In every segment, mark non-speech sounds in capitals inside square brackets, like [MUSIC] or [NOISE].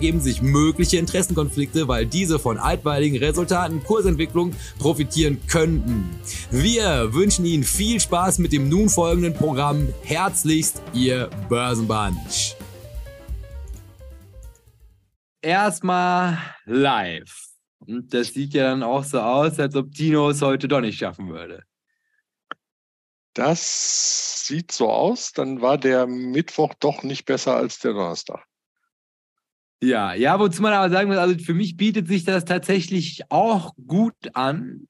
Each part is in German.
ergeben sich mögliche Interessenkonflikte, weil diese von altweiligen Resultaten Kursentwicklung profitieren könnten. Wir wünschen Ihnen viel Spaß mit dem nun folgenden Programm. Herzlichst, Ihr Börsenbunch. Erstmal live. Und das sieht ja dann auch so aus, als ob Tino es heute doch nicht schaffen würde. Das sieht so aus. Dann war der Mittwoch doch nicht besser als der Donnerstag. Ja, ja, wozu man aber sagen muss, also für mich bietet sich das tatsächlich auch gut an.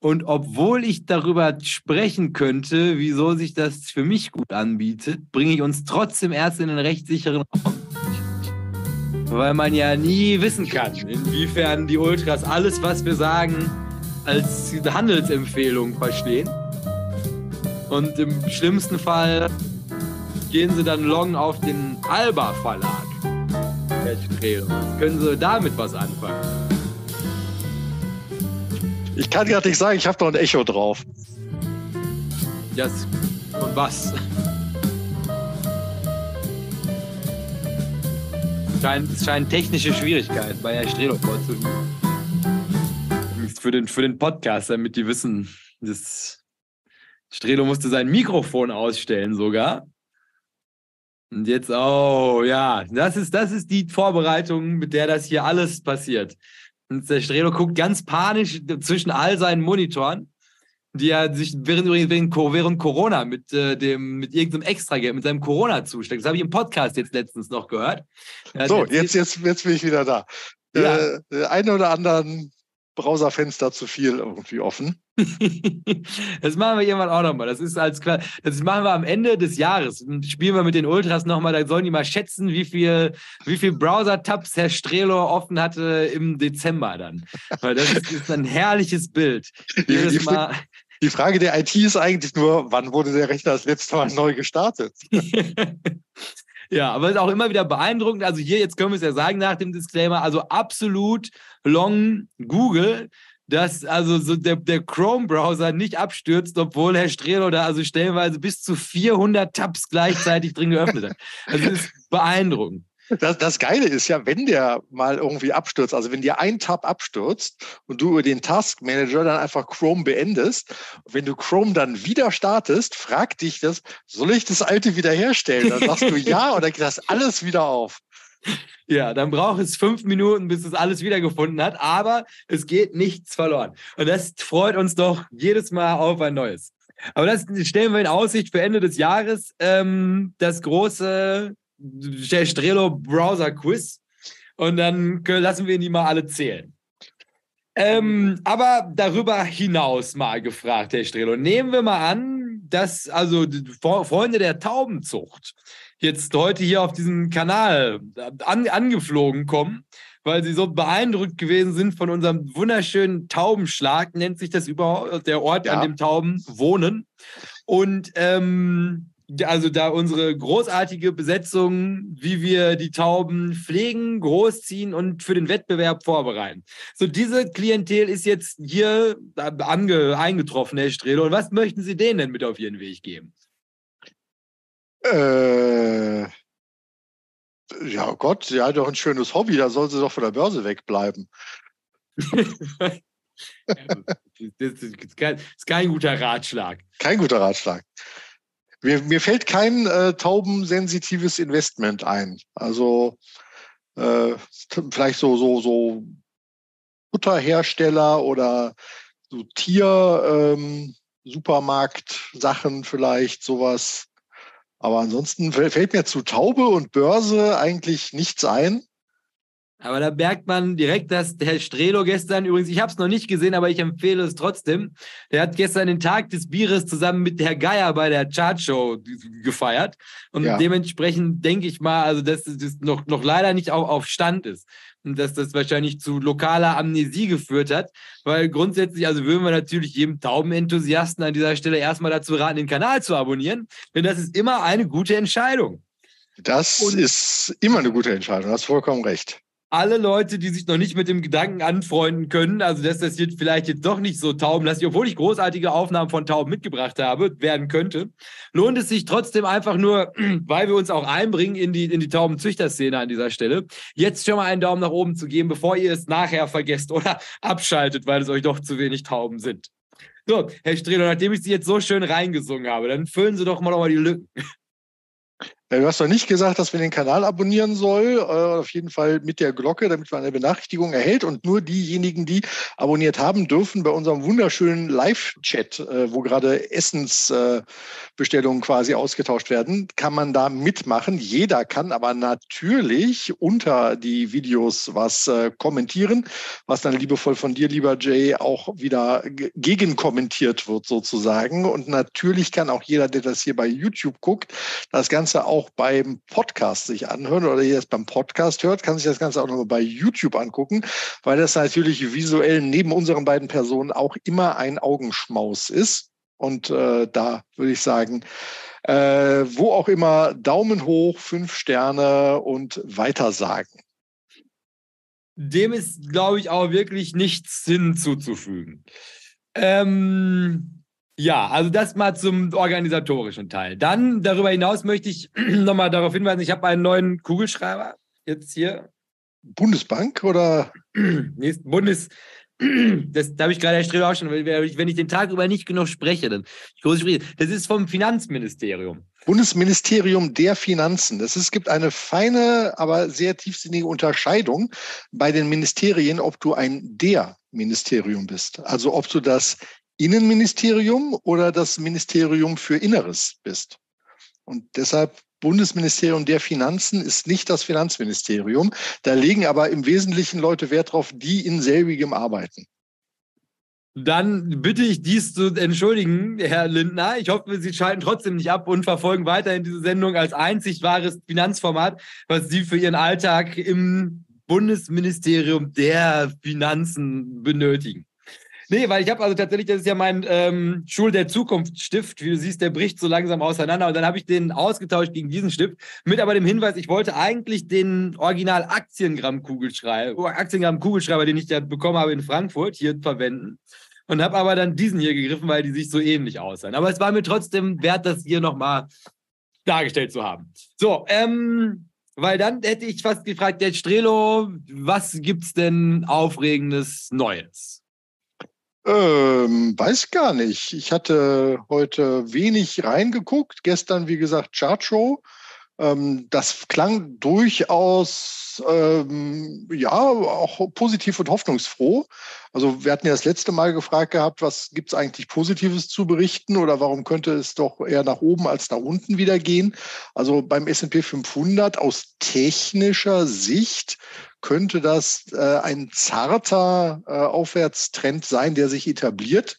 Und obwohl ich darüber sprechen könnte, wieso sich das für mich gut anbietet, bringe ich uns trotzdem erst in einen rechtssicheren Raum. Weil man ja nie wissen kann, inwiefern die Ultras alles, was wir sagen, als Handelsempfehlung verstehen. Und im schlimmsten Fall gehen sie dann long auf den Alba Verlag. Können Sie damit was anfangen? Ich kann gerade nicht sagen, ich habe doch ein Echo drauf. Yes. Und was? Scheint, es scheinen technische Schwierigkeiten bei Herr Strelo vorzulegen. Für den, für den Podcast, damit die wissen, dass Strelo musste sein Mikrofon ausstellen sogar. Und jetzt, oh ja, das ist, das ist die Vorbereitung, mit der das hier alles passiert. Und der Strelo guckt ganz panisch zwischen all seinen Monitoren, die er sich während, während, während Corona mit, äh, dem, mit irgendeinem Extrageld, mit seinem Corona zusteckt. Das habe ich im Podcast jetzt letztens noch gehört. So, jetzt, jetzt, jetzt bin ich wieder da. Ja. Äh, eine oder anderen Browserfenster zu viel irgendwie offen. [LAUGHS] das machen wir irgendwann auch nochmal. Das ist als das machen wir am Ende des Jahres. Spielen wir mit den Ultras nochmal, da sollen die mal schätzen, wie viel, wie viel Browser-Tabs Herr Strelo offen hatte im Dezember dann. Weil das ist, ist ein herrliches Bild. [LAUGHS] Die, mal die Frage der IT ist eigentlich nur, wann wurde der Rechner das letzte Mal neu gestartet? [LAUGHS] Ja, aber es ist auch immer wieder beeindruckend. Also hier, jetzt können wir es ja sagen nach dem Disclaimer, also absolut long Google, dass also so der, der Chrome-Browser nicht abstürzt, obwohl Herr Strelo da also stellenweise bis zu 400 Tabs gleichzeitig drin geöffnet hat. Also das ist beeindruckend. Das, das Geile ist ja, wenn der mal irgendwie abstürzt, also wenn dir ein Tab abstürzt und du über den Task Manager dann einfach Chrome beendest, wenn du Chrome dann wieder startest, fragt dich das, soll ich das alte wiederherstellen? Dann sagst du ja oder geht das alles wieder auf? Ja, dann braucht es fünf Minuten, bis es alles wiedergefunden hat, aber es geht nichts verloren. Und das freut uns doch jedes Mal auf ein neues. Aber das stellen wir in Aussicht für Ende des Jahres. Ähm, das große Strelo Browser Quiz und dann lassen wir die mal alle zählen. Ähm, aber darüber hinaus mal gefragt, Herr Strelo. Nehmen wir mal an, dass also Freunde der Taubenzucht jetzt heute hier auf diesen Kanal an, angeflogen kommen, weil sie so beeindruckt gewesen sind von unserem wunderschönen Taubenschlag, nennt sich das überhaupt, der Ort, ja. an dem Tauben wohnen. Und ähm, also da unsere großartige Besetzung, wie wir die Tauben pflegen, großziehen und für den Wettbewerb vorbereiten. So, diese Klientel ist jetzt hier ange, eingetroffen, Herr Strehle. Und was möchten Sie denen denn mit auf Ihren Weg geben? Äh, ja, Gott, sie hat doch ein schönes Hobby, da soll sie doch von der Börse wegbleiben. [LAUGHS] das ist kein, ist kein guter Ratschlag. Kein guter Ratschlag. Mir, mir fällt kein äh, taubensensitives Investment ein. Also äh, vielleicht so, so, so Butterhersteller oder so Tier, ähm, vielleicht, sowas. Aber ansonsten fällt mir zu Taube und Börse eigentlich nichts ein. Aber da merkt man direkt, dass der Strelo gestern, übrigens, ich habe es noch nicht gesehen, aber ich empfehle es trotzdem, der hat gestern den Tag des Bieres zusammen mit der Geier bei der Chartshow gefeiert. Und ja. dementsprechend denke ich mal, also dass das noch, noch leider nicht auf, auf Stand ist. Und dass das wahrscheinlich zu lokaler Amnesie geführt hat. Weil grundsätzlich, also würden wir natürlich jedem Taubenenthusiasten an dieser Stelle erstmal dazu raten, den Kanal zu abonnieren. Denn das ist immer eine gute Entscheidung. Das Und ist immer eine gute Entscheidung, du hast vollkommen recht alle Leute, die sich noch nicht mit dem Gedanken anfreunden können, also dass das jetzt vielleicht jetzt doch nicht so taubenlastig, obwohl ich großartige Aufnahmen von Tauben mitgebracht habe, werden könnte, lohnt es sich trotzdem einfach nur, [CLEARS THROAT] weil wir uns auch einbringen in die, in die Taubenzüchterszene an dieser Stelle, jetzt schon mal einen Daumen nach oben zu geben, bevor ihr es nachher vergesst oder [LAUGHS] abschaltet, weil es euch doch zu wenig Tauben sind. So, Herr Strelo, nachdem ich Sie jetzt so schön reingesungen habe, dann füllen Sie doch mal, noch mal die Lücken. [LAUGHS] Du hast doch nicht gesagt, dass man den Kanal abonnieren soll. Äh, auf jeden Fall mit der Glocke, damit man eine Benachrichtigung erhält. Und nur diejenigen, die abonniert haben, dürfen bei unserem wunderschönen Live-Chat, äh, wo gerade Essensbestellungen quasi ausgetauscht werden, kann man da mitmachen. Jeder kann aber natürlich unter die Videos was äh, kommentieren, was dann liebevoll von dir, lieber Jay, auch wieder gegenkommentiert wird sozusagen. Und natürlich kann auch jeder, der das hier bei YouTube guckt, das Ganze auch auch beim Podcast sich anhören oder es beim Podcast hört, kann sich das Ganze auch nochmal bei YouTube angucken, weil das natürlich visuell neben unseren beiden Personen auch immer ein Augenschmaus ist. Und äh, da würde ich sagen, äh, wo auch immer, Daumen hoch, fünf Sterne und weitersagen. Dem ist, glaube ich, auch wirklich nichts hinzuzufügen. Ähm, ja, also das mal zum organisatorischen Teil. Dann darüber hinaus möchte ich [CLEARS THROAT] nochmal darauf hinweisen, ich habe einen neuen Kugelschreiber jetzt hier. Bundesbank oder? [CLEARS THROAT] Nee, Bundes. [CLEARS THROAT] Das da habe ich gerade erst auch schon, wenn ich den Tag über nicht genug spreche, dann das ist vom Finanzministerium. Bundesministerium der Finanzen. Das ist, es gibt eine feine, aber sehr tiefsinnige Unterscheidung bei den Ministerien, ob du ein der Ministerium bist. Also ob du das Innenministerium oder das Ministerium für Inneres bist. Und deshalb Bundesministerium der Finanzen ist nicht das Finanzministerium. Da legen aber im Wesentlichen Leute Wert drauf, die in selbigem arbeiten. Dann bitte ich dies zu entschuldigen, Herr Lindner. Ich hoffe, Sie schalten trotzdem nicht ab und verfolgen weiterhin diese Sendung als einzig wahres Finanzformat, was Sie für Ihren Alltag im Bundesministerium der Finanzen benötigen. Nee, weil ich habe also tatsächlich, das ist ja mein ähm, Schul der Zukunft Stift. Wie du siehst, der bricht so langsam auseinander. Und dann habe ich den ausgetauscht gegen diesen Stift. Mit aber dem Hinweis, ich wollte eigentlich den Original Aktiengramm Kugelschreiber, Aktiengramm Kugelschreiber, den ich ja bekommen habe in Frankfurt, hier verwenden. Und habe aber dann diesen hier gegriffen, weil die sich so ähnlich aussahen. Aber es war mir trotzdem wert, das hier nochmal dargestellt zu haben. So, ähm, weil dann hätte ich fast gefragt, der Strelo, was gibt's denn Aufregendes Neues? Ähm, weiß gar nicht. Ich hatte heute wenig reingeguckt. Gestern, wie gesagt, Chartshow. Ähm, das klang durchaus ähm, ja auch positiv und hoffnungsfroh. Also wir hatten ja das letzte Mal gefragt gehabt, was gibt es eigentlich Positives zu berichten oder warum könnte es doch eher nach oben als nach unten wieder gehen? Also beim S&P 500 aus technischer Sicht könnte das äh, ein zarter äh, Aufwärtstrend sein, der sich etabliert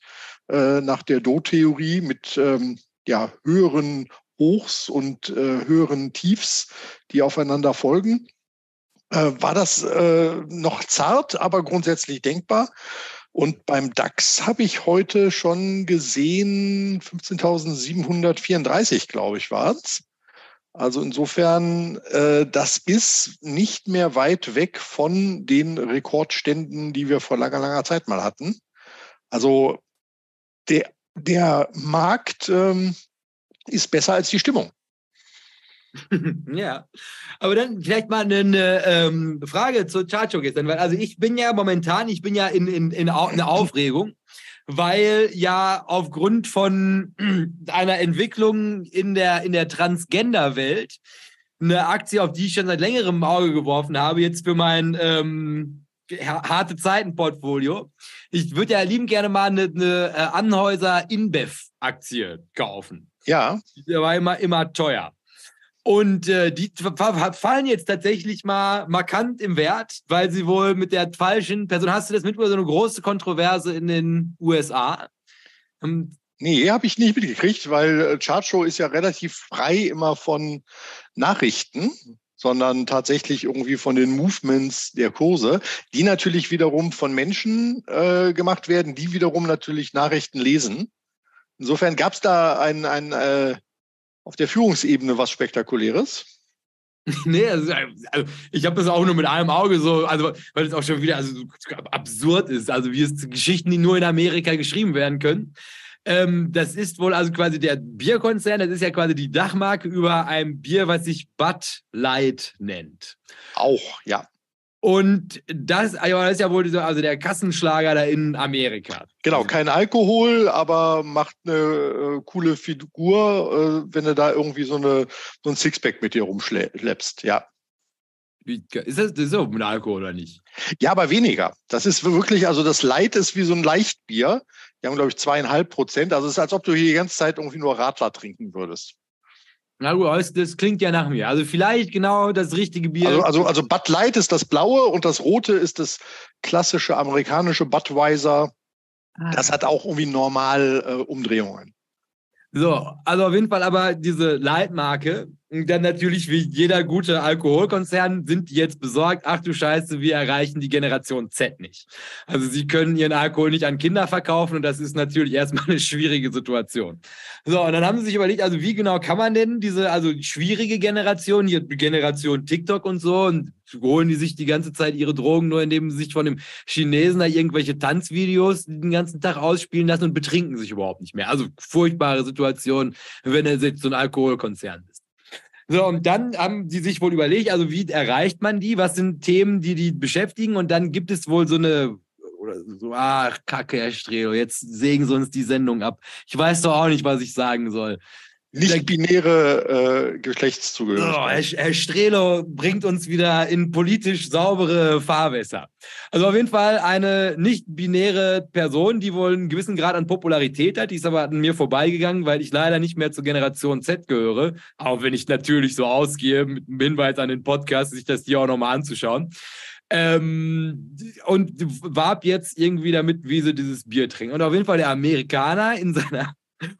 äh, nach der Do-Theorie mit ähm, ja, höheren Hochs und äh, höheren Tiefs, die aufeinander folgen. Äh, war das äh, noch zart, aber grundsätzlich denkbar. Und beim DAX habe ich heute schon gesehen, 15.734, glaube ich, war es. Also insofern, äh, das ist nicht mehr weit weg von den Rekordständen, die wir vor langer, langer Zeit mal hatten. Also der, der Markt ähm, ist besser als die Stimmung. [LAUGHS] ja, aber dann vielleicht mal eine ähm, Frage zur Chartshow gestern, weil also ich bin ja momentan, ich bin ja in, in, in einer Aufregung, weil ja aufgrund von [CLEARS THROAT] einer Entwicklung in der, in der Transgender-Welt eine Aktie, auf die ich schon seit längerem im Auge geworfen habe, jetzt für mein ähm, harte Zeiten-Portfolio. Ich würde ja lieben gerne mal eine, eine äh, Anhäuser InBev-Aktie kaufen. Ja. Die war immer, immer teuer. Und äh, die fallen jetzt tatsächlich mal markant im Wert, weil sie wohl mit der falschen Person, hast du das mitbekommen, so eine große Kontroverse in den USA? Ähm, nee, habe ich nicht mitgekriegt, weil äh, Chartshow ist ja relativ frei immer von Nachrichten, sondern tatsächlich irgendwie von den Movements der Kurse, die natürlich wiederum von Menschen äh, gemacht werden, die wiederum natürlich Nachrichten lesen. Insofern gab es da ein, ein äh, auf der Führungsebene was Spektakuläres? [LAUGHS] nee, also, also ich habe das auch nur mit einem Auge so, also weil es auch schon wieder also, absurd ist, also wie es Geschichten, die nur in Amerika geschrieben werden können. Ähm, das ist wohl also quasi der Bierkonzern, das ist ja quasi die Dachmarke über ein Bier, was sich Bud Light nennt. Auch, ja. Und das, das ist ja wohl also der Kassenschlager da in Amerika. Genau, kein Alkohol, aber macht eine äh, coole Figur, äh, wenn du da irgendwie so, eine, so ein Sixpack mit dir rumschleppst, ja. Wie, ist das, das ist auch mit Alkohol oder nicht? Ja, aber weniger. Das ist wirklich, also das Light ist wie so ein Leichtbier. Die haben, glaube ich, zweieinhalb Prozent. Also es ist, als ob du hier die ganze Zeit irgendwie nur Radler trinken würdest. Na gut, das klingt ja nach mir. Also vielleicht genau das richtige Bier. Also, also, also Bud Light ist das blaue und das rote ist das klassische amerikanische Budweiser. Ah. Das hat auch irgendwie normal äh, Umdrehungen. So, also auf jeden Fall aber diese Leitmarke, dann natürlich wie jeder gute Alkoholkonzern sind die jetzt besorgt, ach du Scheiße, wir erreichen die Generation Z nicht. Also sie können ihren Alkohol nicht an Kinder verkaufen und das ist natürlich erstmal eine schwierige Situation. So, und dann haben sie sich überlegt, also wie genau kann man denn diese, also schwierige Generation, hier Generation TikTok und so und holen die sich die ganze Zeit ihre Drogen nur, indem sie sich von dem Chinesen da irgendwelche Tanzvideos den ganzen Tag ausspielen lassen und betrinken sich überhaupt nicht mehr. Also furchtbare Situation, wenn er jetzt so ein Alkoholkonzern. So, und dann haben die sich wohl überlegt, also wie erreicht man die? Was sind Themen, die die beschäftigen? Und dann gibt es wohl so eine oder so, ach, Kacke, Herr Strelo, jetzt sägen sie uns die Sendung ab. Ich weiß doch auch nicht, was ich sagen soll. Nicht-binäre äh, Geschlechtszugehörigkeit. Oh, Herr, Herr Strelo bringt uns wieder in politisch saubere Fahrwässer. Also auf jeden Fall eine nicht-binäre Person, die wohl einen gewissen Grad an Popularität hat. Die ist aber an mir vorbeigegangen, weil ich leider nicht mehr zur Generation Z gehöre. Auch wenn ich natürlich so ausgehe, mit einem Hinweis an den Podcast, sich das hier auch nochmal anzuschauen. Ähm, und warb jetzt irgendwie damit, wie sie dieses Bier trinken. Und auf jeden Fall der Amerikaner in seiner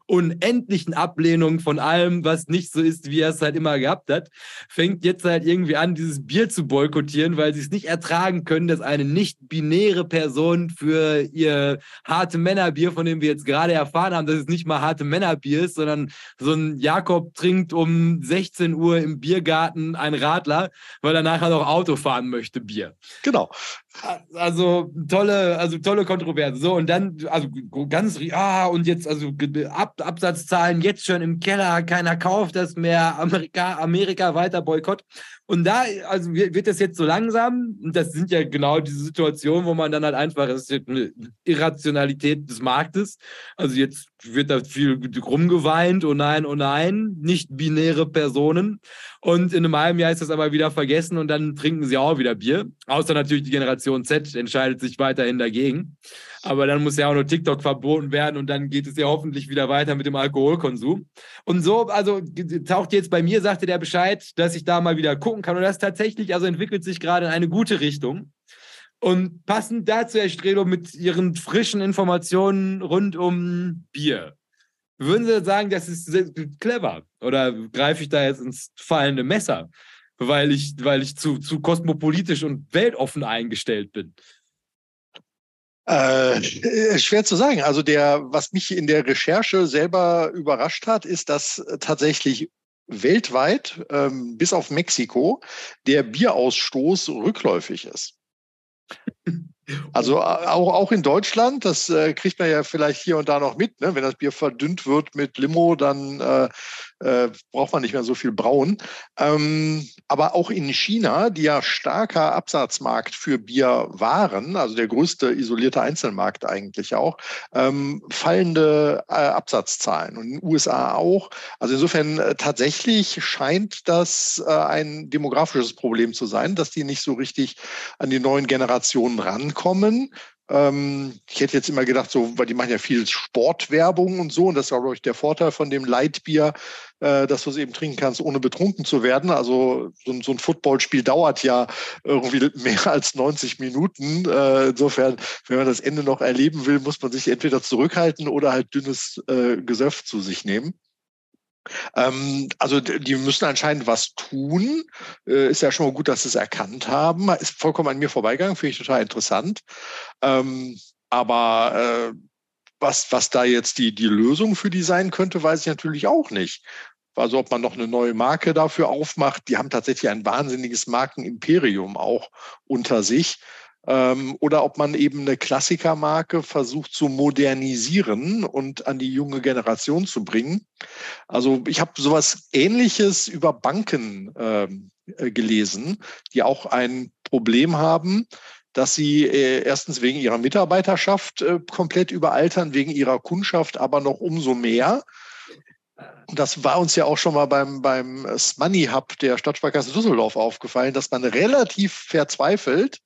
unendlichen Ablehnung von allem, was nicht so ist, wie er es halt immer gehabt hat, fängt jetzt halt irgendwie an, dieses Bier zu boykottieren, weil sie es nicht ertragen können, dass eine nicht-binäre Person für ihr harte Männerbier, von dem wir jetzt gerade erfahren haben, dass es nicht mal harte Männerbier ist, sondern so ein Jakob trinkt um 16 Uhr im Biergarten ein Radler, weil er nachher noch Auto fahren möchte, Bier. Genau. Also tolle, also tolle Kontroverse. So, und dann, also ganz, ah, und jetzt, also Ab Absatzzahlen jetzt schon im Keller, keiner kauft das mehr, Amerika, Amerika weiter Boykott. Und da, also wird das jetzt so langsam, und das sind ja genau diese Situationen, wo man dann halt einfach, es ist eine Irrationalität des Marktes. Also jetzt wird da viel rumgeweint, oh nein, oh nein, nicht binäre Personen. Und in einem halben Jahr ist das aber wieder vergessen und dann trinken sie auch wieder Bier. Außer natürlich die Generation Z entscheidet sich weiterhin dagegen. Aber dann muss ja auch nur TikTok verboten werden und dann geht es ja hoffentlich wieder weiter mit dem Alkoholkonsum. Und so, also taucht jetzt bei mir, sagte der Bescheid, dass ich da mal wieder gucken kann. Und das tatsächlich, also entwickelt sich gerade in eine gute Richtung. Und passend dazu, Herr Strelo, mit Ihren frischen Informationen rund um Bier. Würden Sie sagen, das ist clever? Oder greife ich da jetzt ins fallende Messer, weil ich, weil ich zu, zu kosmopolitisch und weltoffen eingestellt bin? Äh, schwer zu sagen. Also der, was mich in der Recherche selber überrascht hat, ist, dass tatsächlich weltweit, ähm, bis auf Mexiko, der Bierausstoß rückläufig ist. [LAUGHS] Also auch, auch in Deutschland, das äh, kriegt man ja vielleicht hier und da noch mit, ne? wenn das Bier verdünnt wird mit Limo, dann äh, äh, braucht man nicht mehr so viel brauen. Ähm, aber auch in China, die ja starker Absatzmarkt für Bier waren, also der größte isolierte Einzelmarkt eigentlich auch, ähm, fallende äh, Absatzzahlen und in den USA auch. Also insofern äh, tatsächlich scheint das äh, ein demografisches Problem zu sein, dass die nicht so richtig an die neuen Generationen rankommen. Ähm, ich hätte jetzt immer gedacht, so, weil die machen ja viel Sportwerbung und so, und das ist, glaube ich, der Vorteil von dem Leitbier, äh, dass du es eben trinken kannst, ohne betrunken zu werden. Also so, so ein Footballspiel dauert ja irgendwie mehr als 90 Minuten. Äh, insofern, wenn man das Ende noch erleben will, muss man sich entweder zurückhalten oder halt dünnes äh, Gesöff zu sich nehmen. Ähm, also die müssen anscheinend was tun. Äh, ist ja schon mal gut, dass sie es erkannt haben. Ist vollkommen an mir vorbeigegangen, finde ich total interessant. Ähm, aber äh, was, was da jetzt die, die Lösung für die sein könnte, weiß ich natürlich auch nicht. Also ob man noch eine neue Marke dafür aufmacht. Die haben tatsächlich ein wahnsinniges Markenimperium auch unter sich ähm, oder ob man eben eine Klassikermarke versucht zu modernisieren und an die junge Generation zu bringen. Also ich habe sowas Ähnliches über Banken ähm, äh, gelesen, die auch ein Problem haben, dass sie äh, erstens wegen ihrer Mitarbeiterschaft äh, komplett überaltern, wegen ihrer Kundschaft aber noch umso mehr. Das war uns ja auch schon mal beim, beim Money Hub der Stadtsparkasse Düsseldorf aufgefallen, dass man relativ verzweifelt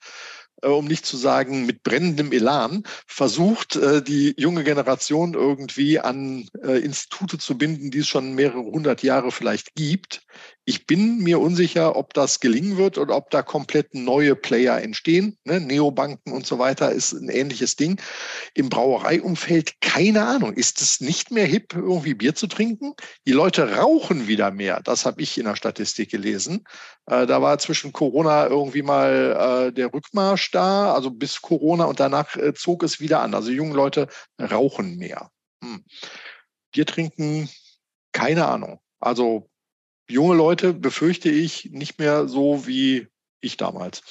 um nicht zu sagen mit brennendem Elan, versucht, äh, die junge Generation irgendwie an äh, Institute zu binden, die es schon mehrere hundert Jahre vielleicht gibt. Ich bin mir unsicher, ob das gelingen wird oder ob da komplett neue Player entstehen. Ne? Neobanken und so weiter ist ein ähnliches Ding. Im Brauereiumfeld keine Ahnung. Ist es nicht mehr hip, irgendwie Bier zu trinken? Die Leute rauchen wieder mehr. Das habe ich in der Statistik gelesen. Äh, da war zwischen Corona irgendwie mal äh, der Rückmarsch da, also bis Corona und danach äh, zog es wieder an. Also junge Leute rauchen mehr. Hm. Bier trinken, keine Ahnung. Also junge Leute befürchte ich nicht mehr so wie ich damals.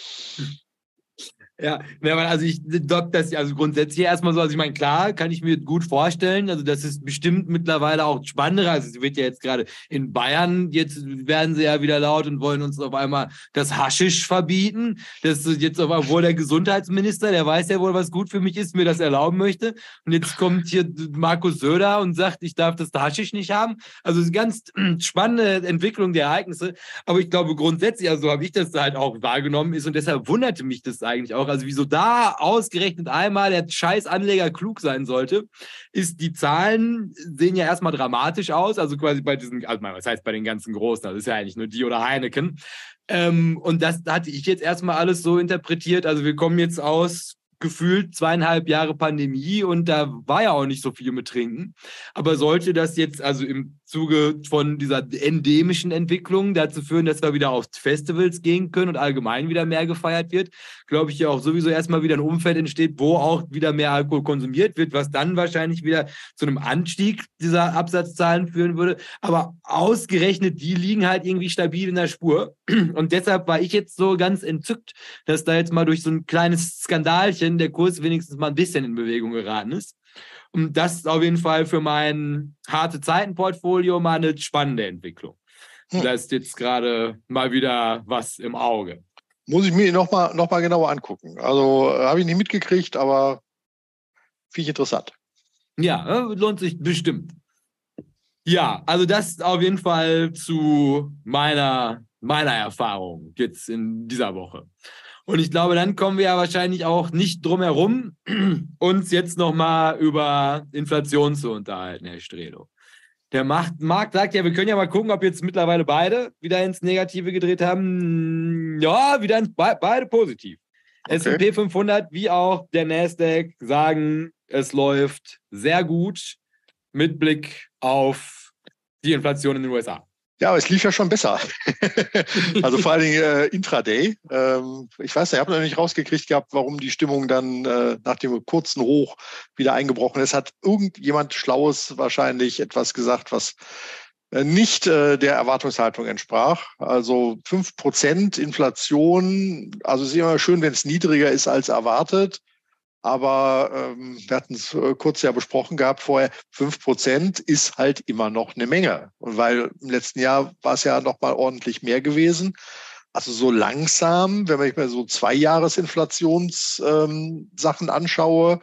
Ja, also ich glaube, das also grundsätzlich erstmal so, also ich meine, klar, kann ich mir gut vorstellen, also das ist bestimmt mittlerweile auch spannender, also es wird ja jetzt gerade in Bayern, jetzt werden sie ja wieder laut und wollen uns auf einmal das Haschisch verbieten, das jetzt aber wohl der Gesundheitsminister, der weiß ja wohl, was gut für mich ist, mir das erlauben möchte. Und jetzt kommt hier Markus Söder und sagt, ich darf das Haschisch nicht haben, also es ist ganz [CLEARS THROAT] spannende Entwicklung der Ereignisse, aber ich glaube grundsätzlich, also so habe ich das halt auch wahrgenommen ist und deshalb wunderte mich das eigentlich auch, noch, also wieso da ausgerechnet einmal der Scheißanleger klug sein sollte, ist, die Zahlen sehen ja erstmal dramatisch aus, also quasi bei diesen, also was heißt bei den ganzen Großen, das ist ja eigentlich nur die oder Heineken. Ähm, und das hatte ich jetzt erstmal alles so interpretiert, also wir kommen jetzt aus gefühlt zweieinhalb Jahre Pandemie und da war ja auch nicht so viel mit Trinken. Aber sollte das jetzt also im Zuge von dieser endemischen Entwicklung dazu führen, dass wir wieder auf Festivals gehen können und allgemein wieder mehr gefeiert wird, glaube ich ja auch sowieso erstmal wieder ein Umfeld entsteht, wo auch wieder mehr Alkohol konsumiert wird, was dann wahrscheinlich wieder zu einem Anstieg dieser Absatzzahlen führen würde. Aber ausgerechnet, die liegen halt irgendwie stabil in der Spur. Und deshalb war ich jetzt so ganz entzückt, dass da jetzt mal durch so ein kleines Skandalchen der Kurs wenigstens mal ein bisschen in Bewegung geraten ist. Und das ist auf jeden Fall für mein harte Zeiten-Portfolio mal eine spannende Entwicklung. Hm. Da ist jetzt gerade mal wieder was im Auge. Muss ich mir nochmal noch mal genauer angucken. Also äh, habe ich nicht mitgekriegt, aber finde ich interessant. Ja, äh, lohnt sich bestimmt. Ja, also das auf jeden Fall zu meiner, meiner Erfahrung jetzt in dieser Woche. Und ich glaube, dann kommen wir ja wahrscheinlich auch nicht drum herum, [CLEARS THROAT] uns jetzt nochmal über Inflation zu unterhalten, Herr Strelo. Der Markt sagt ja, wir können ja mal gucken, ob jetzt mittlerweile beide wieder ins Negative gedreht haben. Ja, wieder ins, beide positiv. Okay. S&P 500 wie auch der Nasdaq sagen, es läuft sehr gut mit Blick auf die Inflation in den USA. Ja, aber es lief ja schon besser. [LAUGHS] also vor allen Dingen äh, Intraday. Ähm, ich weiß ich habe noch nicht rausgekriegt gehabt, warum die Stimmung dann äh, nach dem kurzen Hoch wieder eingebrochen ist. Hat irgendjemand Schlaues wahrscheinlich etwas gesagt, was äh, nicht äh, der Erwartungshaltung entsprach. Also fünf Prozent Inflation, also es ist immer schön, wenn es niedriger ist als erwartet. Aber ähm, wir hatten es äh, kurz ja besprochen gehabt vorher, fünf Prozent ist halt immer noch eine Menge. Und weil im letzten Jahr war es ja noch mal ordentlich mehr gewesen. Also so langsam, wenn ich mir so zwei Jahresinflationssachen ähm, anschaue,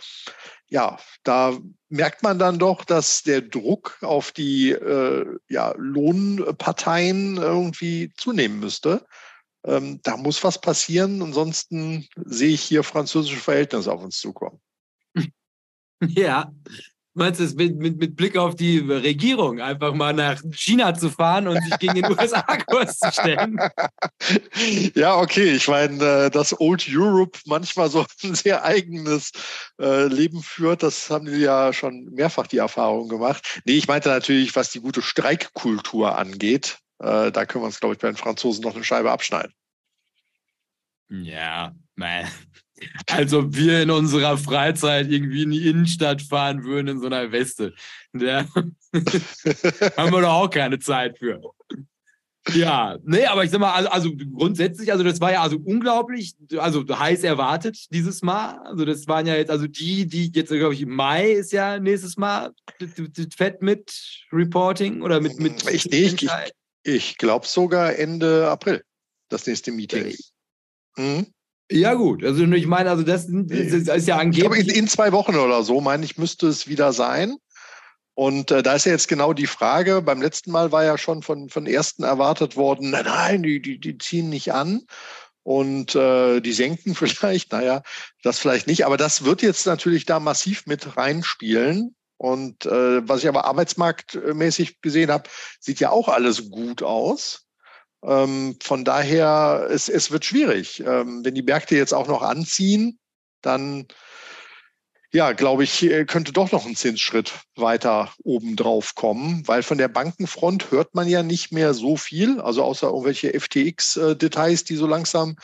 ja, da merkt man dann doch, dass der Druck auf die äh, ja, Lohnparteien irgendwie zunehmen müsste. Ähm, da muss was passieren, ansonsten sehe ich hier französische Verhältnisse auf uns zukommen. [LAUGHS] Ja, Meinst du es mit, mit, mit Blick auf die Regierung, einfach mal nach China zu fahren und sich gegen den [LAUGHS] USA-Kurs zu stellen? [LAUGHS] Ja, okay. Ich meine, äh, dass Old Europe manchmal so ein sehr eigenes äh, Leben führt, das haben die ja schon mehrfach die Erfahrung gemacht. Nee, ich meinte natürlich, was die gute Streikkultur angeht. Äh, da können wir uns, glaube ich, bei den Franzosen noch eine Scheibe abschneiden. Ja, man. Als ob wir in unserer Freizeit irgendwie in die Innenstadt fahren würden in so einer Weste. Da [LAUGHS] haben wir doch auch keine Zeit für. Ja, nee, aber ich sag mal, also, also, grundsätzlich, also das war ja also unglaublich, also heiß erwartet dieses Mal. Also das waren ja jetzt, also die, die jetzt, glaube ich, im Mai ist ja nächstes Mal fett mit Reporting oder mit. mit ich ich, ich glaube sogar Ende April, das nächste Meeting. Mhm. Ja, gut. Also ich meine, also das, das ist ja angeblich. In, in, zwei Wochen oder so, meine ich, müsste es wieder sein. Und äh, da ist ja jetzt genau die Frage, beim letzten Mal war ja schon von, von Ersten erwartet worden, nein, nein, die, die, die ziehen nicht an und äh, die senken [LAUGHS] vielleicht, naja, das vielleicht nicht, aber das wird jetzt natürlich da massiv mit reinspielen. Und äh, was ich aber arbeitsmarktmäßig gesehen habe, sieht ja auch alles gut aus. Ähm, von daher, es, es wird schwierig. Ähm, wenn die Märkte jetzt auch noch anziehen, dann ja, glaube ich, äh, könnte doch noch ein Zinsschritt weiter oben drauf kommen, weil von der Bankenfront hört man ja nicht mehr so viel, also außer irgendwelche FTX-Details, die so langsam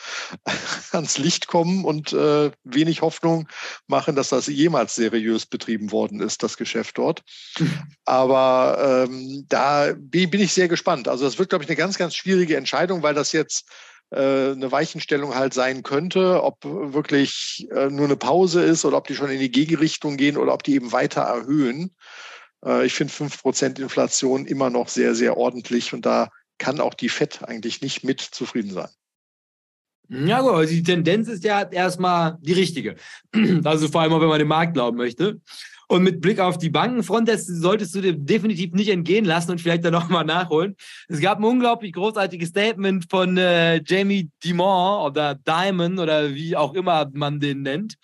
[LAUGHS] ans Licht kommen und äh, wenig Hoffnung machen, dass das jemals seriös betrieben worden ist, das Geschäft dort. Aber ähm, da bin ich sehr gespannt. Also das wird, glaube ich, eine ganz, ganz schwierige Entscheidung, weil das jetzt äh, eine Weichenstellung halt sein könnte, ob wirklich äh, nur eine Pause ist oder ob die schon in die Gegenrichtung gehen oder ob die eben weiter erhöhen. Äh, ich finde 5% Inflation immer noch sehr, sehr ordentlich und da kann auch die FED eigentlich nicht mit zufrieden sein. Ja, gut, also die Tendenz ist ja erstmal die richtige. [CLEARS THROAT] Also vor allem auch, wenn man dem Markt glauben möchte. Und mit Blick auf die Bankenfront, das solltest du dir definitiv nicht entgehen lassen und vielleicht dann nochmal nachholen. Es gab ein unglaublich großartiges Statement von äh, Jamie Dimon oder Diamond oder wie auch immer man den nennt.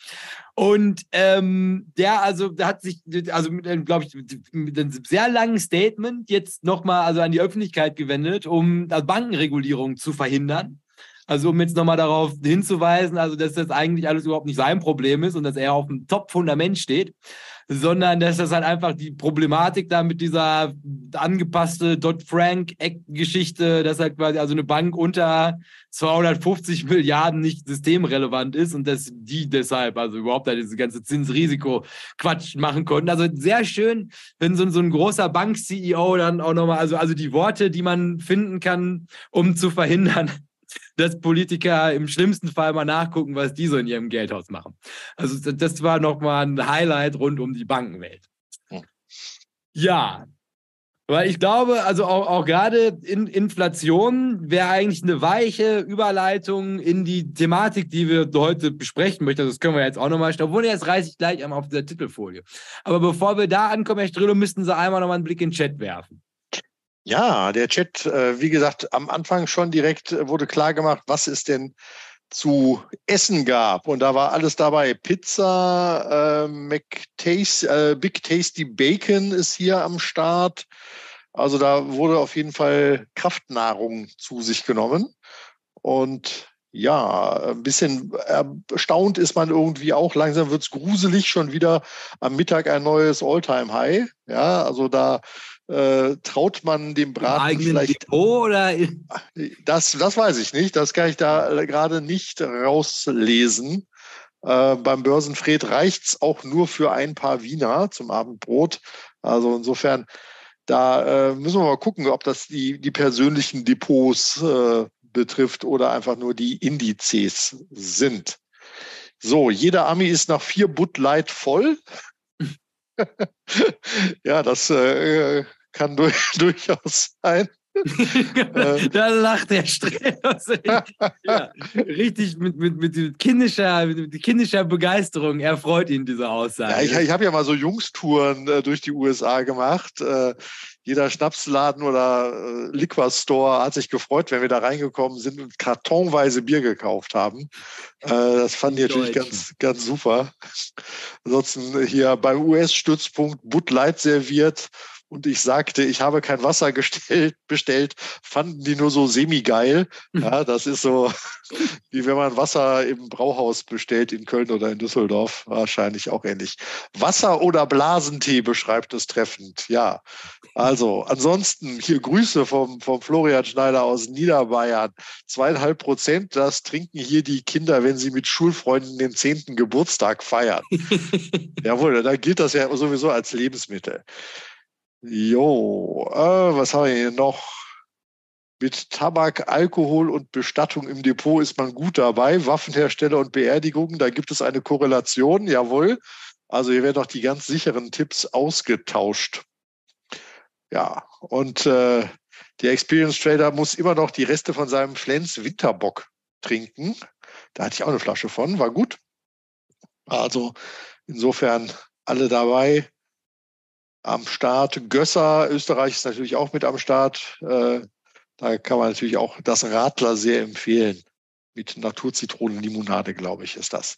Und ähm, der also der hat sich, also glaube ich, mit einem sehr langen Statement jetzt nochmal also an die Öffentlichkeit gewendet, um Bankenregulierung zu verhindern. Also um jetzt nochmal darauf hinzuweisen, also dass das eigentlich alles überhaupt nicht sein Problem ist und dass er auf einem Top-Fundament steht sondern dass das halt einfach die Problematik da mit dieser angepasste Dodd-Frank-Geschichte, dass halt quasi also eine Bank unter 250 Milliarden nicht systemrelevant ist und dass die deshalb also überhaupt halt diese ganze Zinsrisiko-Quatsch machen konnten. Also sehr schön, wenn so, so ein großer Bank-CEO dann auch nochmal, also, also die Worte, die man finden kann, um zu verhindern, dass Politiker im schlimmsten Fall mal nachgucken, was die so in ihrem Geldhaus machen. Also das war nochmal ein Highlight rund um die Bankenwelt. Ja, weil ich glaube, also auch, auch gerade in Inflation wäre eigentlich eine weiche Überleitung in die Thematik, die wir heute besprechen möchten. Also das können wir jetzt auch nochmal stellen. Obwohl, jetzt reiße ich gleich einmal auf der Titelfolie. Aber bevor wir da ankommen, Herr Strillo, müssten Sie einmal nochmal einen Blick in den Chat werfen. Ja, der Chat, äh, wie gesagt, am Anfang schon direkt äh, wurde klar gemacht, was es denn zu essen gab. Und da war alles dabei. Pizza, äh, McTaste, äh, Big Tasty Bacon ist hier am Start. Also da wurde auf jeden Fall Kraftnahrung zu sich genommen. Und ja, ein bisschen erstaunt ist man irgendwie auch. Langsam wird es gruselig, schon wieder am Mittag ein neues Alltime-High. Ja, also da äh, traut man dem Braten vielleicht. Depot oder? Das, das weiß ich nicht. Das kann ich da gerade nicht rauslesen. Äh, beim Börsenfred reicht es auch nur für ein paar Wiener zum Abendbrot. Also insofern, da äh, müssen wir mal gucken, ob das die, die persönlichen Depots äh, betrifft oder einfach nur die Indizes sind. So, jeder Ami ist nach vier Bud Light voll. [LAUGHS] [LAUGHS] ja, das äh, kann durch, [LAUGHS] durchaus sein. [LAUGHS] da lacht der Strelos. [LAUGHS] ja, richtig mit, mit, mit, kindischer, mit kindischer Begeisterung erfreut ihn diese Aussage. Ja, ich, ich habe ja mal so Jungstouren äh, durch die USA gemacht. Äh, jeder Schnapsladen oder äh, Liquor Store hat sich gefreut, wenn wir da reingekommen sind und kartonweise Bier gekauft haben. Äh, das fand ich natürlich ganz, ganz super. Ansonsten hier beim US-Stützpunkt Bud Light serviert und ich sagte, ich habe kein Wasser gestellt, bestellt, fanden die nur so semi-geil. Ja, das ist so, wie wenn man Wasser im Brauhaus bestellt in Köln oder in Düsseldorf. Wahrscheinlich auch ähnlich. Wasser oder Blasentee beschreibt es treffend. Ja, also ansonsten hier Grüße vom, vom Florian Schneider aus Niederbayern. Zweieinhalb Prozent, das trinken hier die Kinder, wenn sie mit Schulfreunden den zehnten Geburtstag feiern. [LAUGHS] Jawohl, da gilt das ja sowieso als Lebensmittel. Jo, äh, was haben wir hier noch? Mit Tabak, Alkohol und Bestattung im Depot ist man gut dabei. Waffenhersteller und Beerdigungen, da gibt es eine Korrelation, jawohl. Also hier werden auch die ganz sicheren Tipps ausgetauscht. Ja, und äh, der Experience Trader muss immer noch die Reste von seinem Flens Winterbock trinken. Da hatte ich auch eine Flasche von, war gut. Also insofern alle dabei am Start. Gösser, Österreich ist natürlich auch mit am Start. Äh, da kann man natürlich auch das Radler sehr empfehlen. Mit Naturzitronenlimonade, glaube ich, ist das.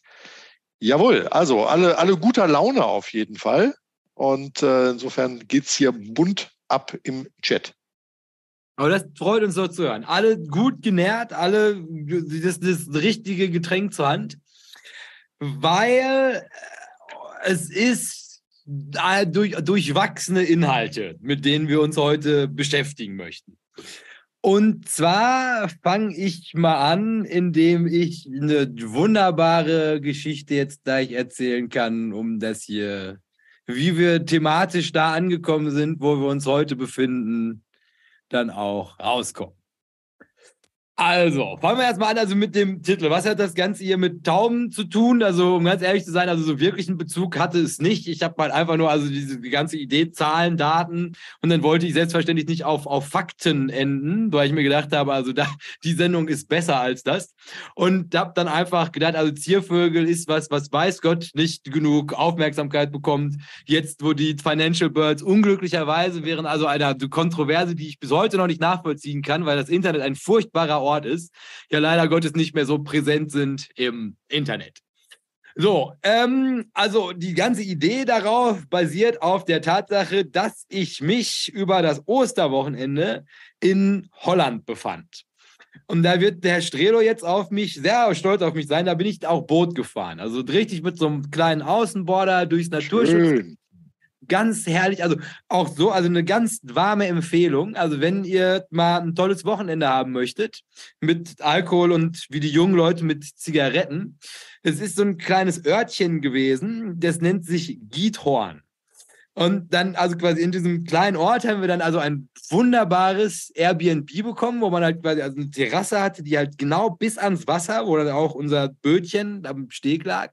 Jawohl, also alle, alle guter Laune auf jeden Fall. Und äh, insofern es hier bunt ab im Chat. Aber das freut uns so zu hören. Alle gut genährt, alle das, das richtige Getränk zur Hand. Weil es ist durch, durchwachsene Inhalte, mit denen wir uns heute beschäftigen möchten. Und zwar fange ich mal an, indem ich eine wunderbare Geschichte jetzt gleich erzählen kann, um das hier, wie wir thematisch da angekommen sind, wo wir uns heute befinden, dann auch rauskommen. Also, fangen wir erstmal an, also mit dem Titel. Was hat das Ganze hier mit Tauben zu tun? Also, um ganz ehrlich zu sein, also so wirklichen Bezug hatte es nicht. Ich habe halt einfach nur, also diese die ganze Idee, Zahlen, Daten und dann wollte ich selbstverständlich nicht auf, auf Fakten enden, weil ich mir gedacht habe, also da, [LAUGHS] die Sendung ist besser als das. Und habe dann einfach gedacht, also Ziervögel ist was, was weiß Gott nicht genug Aufmerksamkeit bekommt. Jetzt, wo die Financial Birds unglücklicherweise wären also einer Kontroverse, die ich bis heute noch nicht nachvollziehen kann, weil das Internet ein furchtbarer Ort ist, ja leider Gottes nicht mehr so präsent sind im Internet. So, ähm, also die ganze Idee darauf basiert auf der Tatsache, dass ich mich über das Osterwochenende in Holland befand. Und da wird der Herr Strelo jetzt auf mich, sehr stolz auf mich sein, da bin ich auch Boot gefahren. Also richtig mit so einem kleinen Außenborder durchs Naturschutz ganz herrlich, also auch so, also eine ganz warme Empfehlung. Also wenn ihr mal ein tolles Wochenende haben möchtet, mit Alkohol und wie die jungen Leute mit Zigaretten. Es ist so ein kleines Örtchen gewesen, das nennt sich Giethorn. Und dann, also quasi in diesem kleinen Ort haben wir dann also ein wunderbares Airbnb bekommen, wo man halt quasi also eine Terrasse hatte, die halt genau bis ans Wasser, wo dann auch unser Bötchen am Steg lag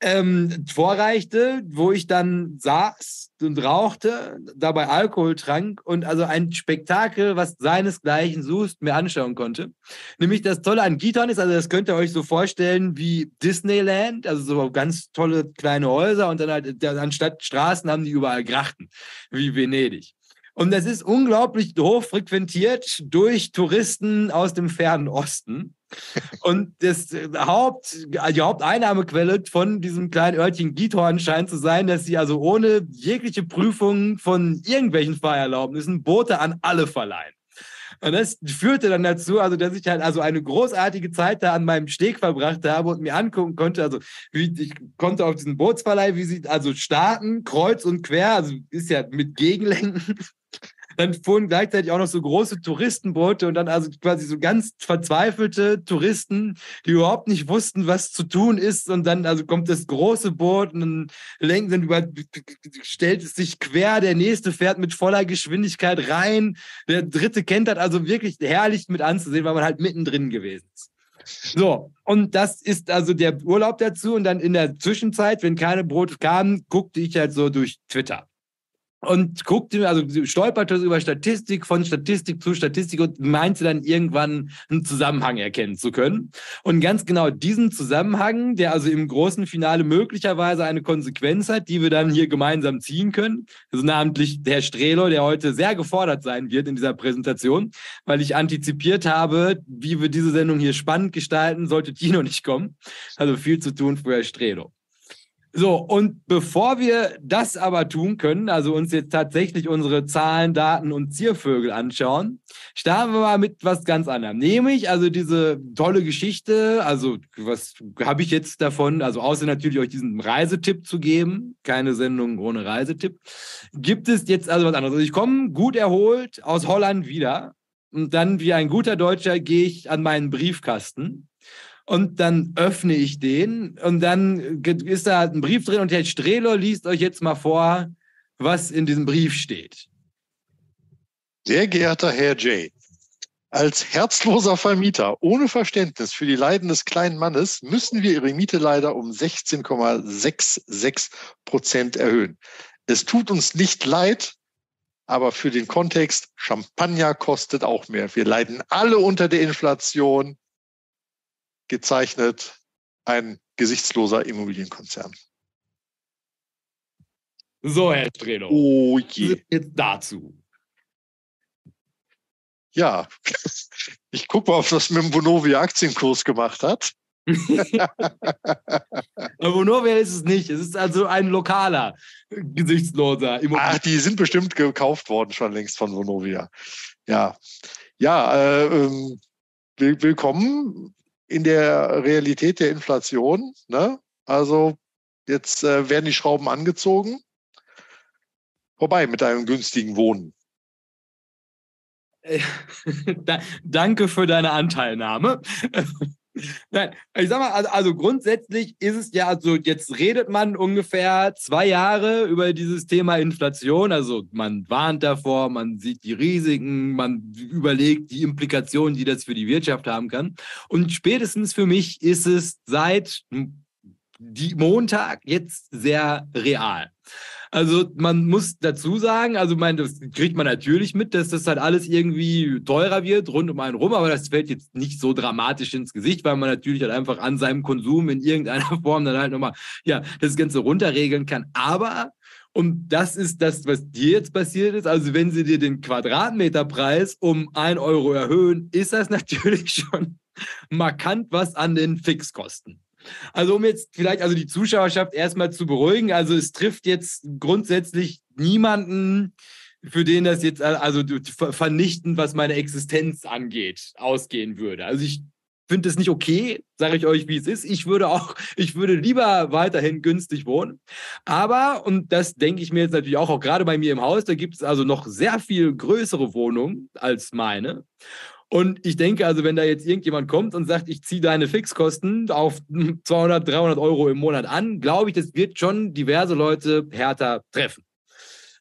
ähm, vorreichte, wo ich dann saß und rauchte, dabei Alkohol trank und also ein Spektakel, was seinesgleichen sucht, mir anschauen konnte. Nämlich das Tolle an Giton ist, also das könnt ihr euch so vorstellen wie Disneyland, also so ganz tolle kleine Häuser und dann halt anstatt Straßen haben die überall Grachten, wie Venedig. Und das ist unglaublich hoch frequentiert durch Touristen aus dem fernen Osten. Und das äh, Haupt, die Haupteinnahmequelle von diesem kleinen Örtchen Giethorn scheint zu sein, dass sie also ohne jegliche Prüfung von irgendwelchen Fahrerlaubnissen Boote an alle verleihen. Und das führte dann dazu, also dass ich halt also eine großartige Zeit da an meinem Steg verbracht habe und mir angucken konnte, also wie ich konnte auf diesen Bootsverleih, wie sie also starten, kreuz und quer, also ist ja mit Gegenlenken dann fuhren gleichzeitig auch noch so große Touristenboote und dann also quasi so ganz verzweifelte Touristen, die überhaupt nicht wussten, was zu tun ist. Und dann also kommt das große Boot und lenken dann über, stellt es sich quer, der nächste fährt mit voller Geschwindigkeit rein, der dritte kennt das also wirklich herrlich mit anzusehen, weil man halt mittendrin gewesen ist. So, und das ist also der Urlaub dazu. Und dann in der Zwischenzeit, wenn keine Brote kamen, guckte ich halt so durch Twitter und guckte, also stolperte über Statistik von Statistik zu Statistik und meinte dann irgendwann einen Zusammenhang erkennen zu können. Und ganz genau diesen Zusammenhang, der also im großen Finale möglicherweise eine Konsequenz hat, die wir dann hier gemeinsam ziehen können, also namentlich der Strelo, der heute sehr gefordert sein wird in dieser Präsentation, weil ich antizipiert habe, wie wir diese Sendung hier spannend gestalten, sollte Tino nicht kommen. Also viel zu tun für Herr Strelo. So, und bevor wir das aber tun können, also uns jetzt tatsächlich unsere Zahlen, Daten und Ziervögel anschauen, starten wir mal mit was ganz anderem. Nämlich also diese tolle Geschichte, also was habe ich jetzt davon, also außer natürlich euch diesen Reisetipp zu geben, keine Sendung ohne Reisetipp, gibt es jetzt also was anderes. Also ich komme gut erholt aus Holland wieder und dann wie ein guter Deutscher gehe ich an meinen Briefkasten und dann öffne ich den und dann ist da ein Brief drin und Herr Strehler liest euch jetzt mal vor, was in diesem Brief steht. Sehr geehrter Herr J., als herzloser Vermieter ohne Verständnis für die Leiden des kleinen Mannes müssen wir Ihre Miete leider um 16,66 Prozent erhöhen. Es tut uns nicht leid, aber für den Kontext, Champagner kostet auch mehr. Wir leiden alle unter der Inflation gezeichnet ein gesichtsloser Immobilienkonzern. So, Herr Strelo. Oh je. Jetzt dazu. Ja, [LAUGHS] ich gucke mal, ob das mit dem Vonovia Aktienkurs gemacht hat. [LAUGHS] Vonovia ist es nicht. Es ist also ein lokaler, gesichtsloser Immobilien. Ach, die sind bestimmt gekauft worden schon längst von Vonovia. Ja, ja, äh, ähm, willkommen in der Realität der Inflation. Ne? Also jetzt äh, werden die Schrauben angezogen. Vorbei mit einem günstigen Wohnen. [LAUGHS] Danke für deine Anteilnahme. Nein, ich sag mal, also, also, grundsätzlich ist es ja, also jetzt redet man ungefähr zwei Jahre über dieses Thema Inflation. Also man warnt davor, man sieht die Risiken, man überlegt die Implikationen, die das für die Wirtschaft haben kann. Und spätestens für mich ist es seit die Montag jetzt sehr real. Also man muss dazu sagen, also mein, das kriegt man natürlich mit, dass das halt alles irgendwie teurer wird rund um einen rum, aber das fällt jetzt nicht so dramatisch ins Gesicht, weil man natürlich halt einfach an seinem Konsum in irgendeiner [LAUGHS] Form dann halt nochmal, ja, das Ganze runterregeln kann. Aber und das ist das, was dir jetzt passiert ist. Also wenn sie dir den Quadratmeterpreis um ein Euro erhöhen, ist das [LAUGHS] natürlich schon markant was an den Fixkosten. Also um jetzt vielleicht also die Zuschauerschaft erstmal zu beruhigen, also es trifft jetzt grundsätzlich niemanden, für den das jetzt also vernichtend, was meine Existenz angeht, ausgehen würde. Also ich finde es nicht okay, sage ich euch, wie es ist. Ich würde auch, ich würde lieber weiterhin günstig wohnen. Aber, und das denke ich mir jetzt natürlich auch, auch gerade bei mir im Haus, da gibt es also noch sehr viel größere Wohnungen als meine. Und ich denke also, wenn da jetzt irgendjemand kommt und sagt, ich ziehe deine Fixkosten auf [LAUGHS] 200, 300 Euro im Monat an, glaube ich, das wird schon diverse Leute härter treffen.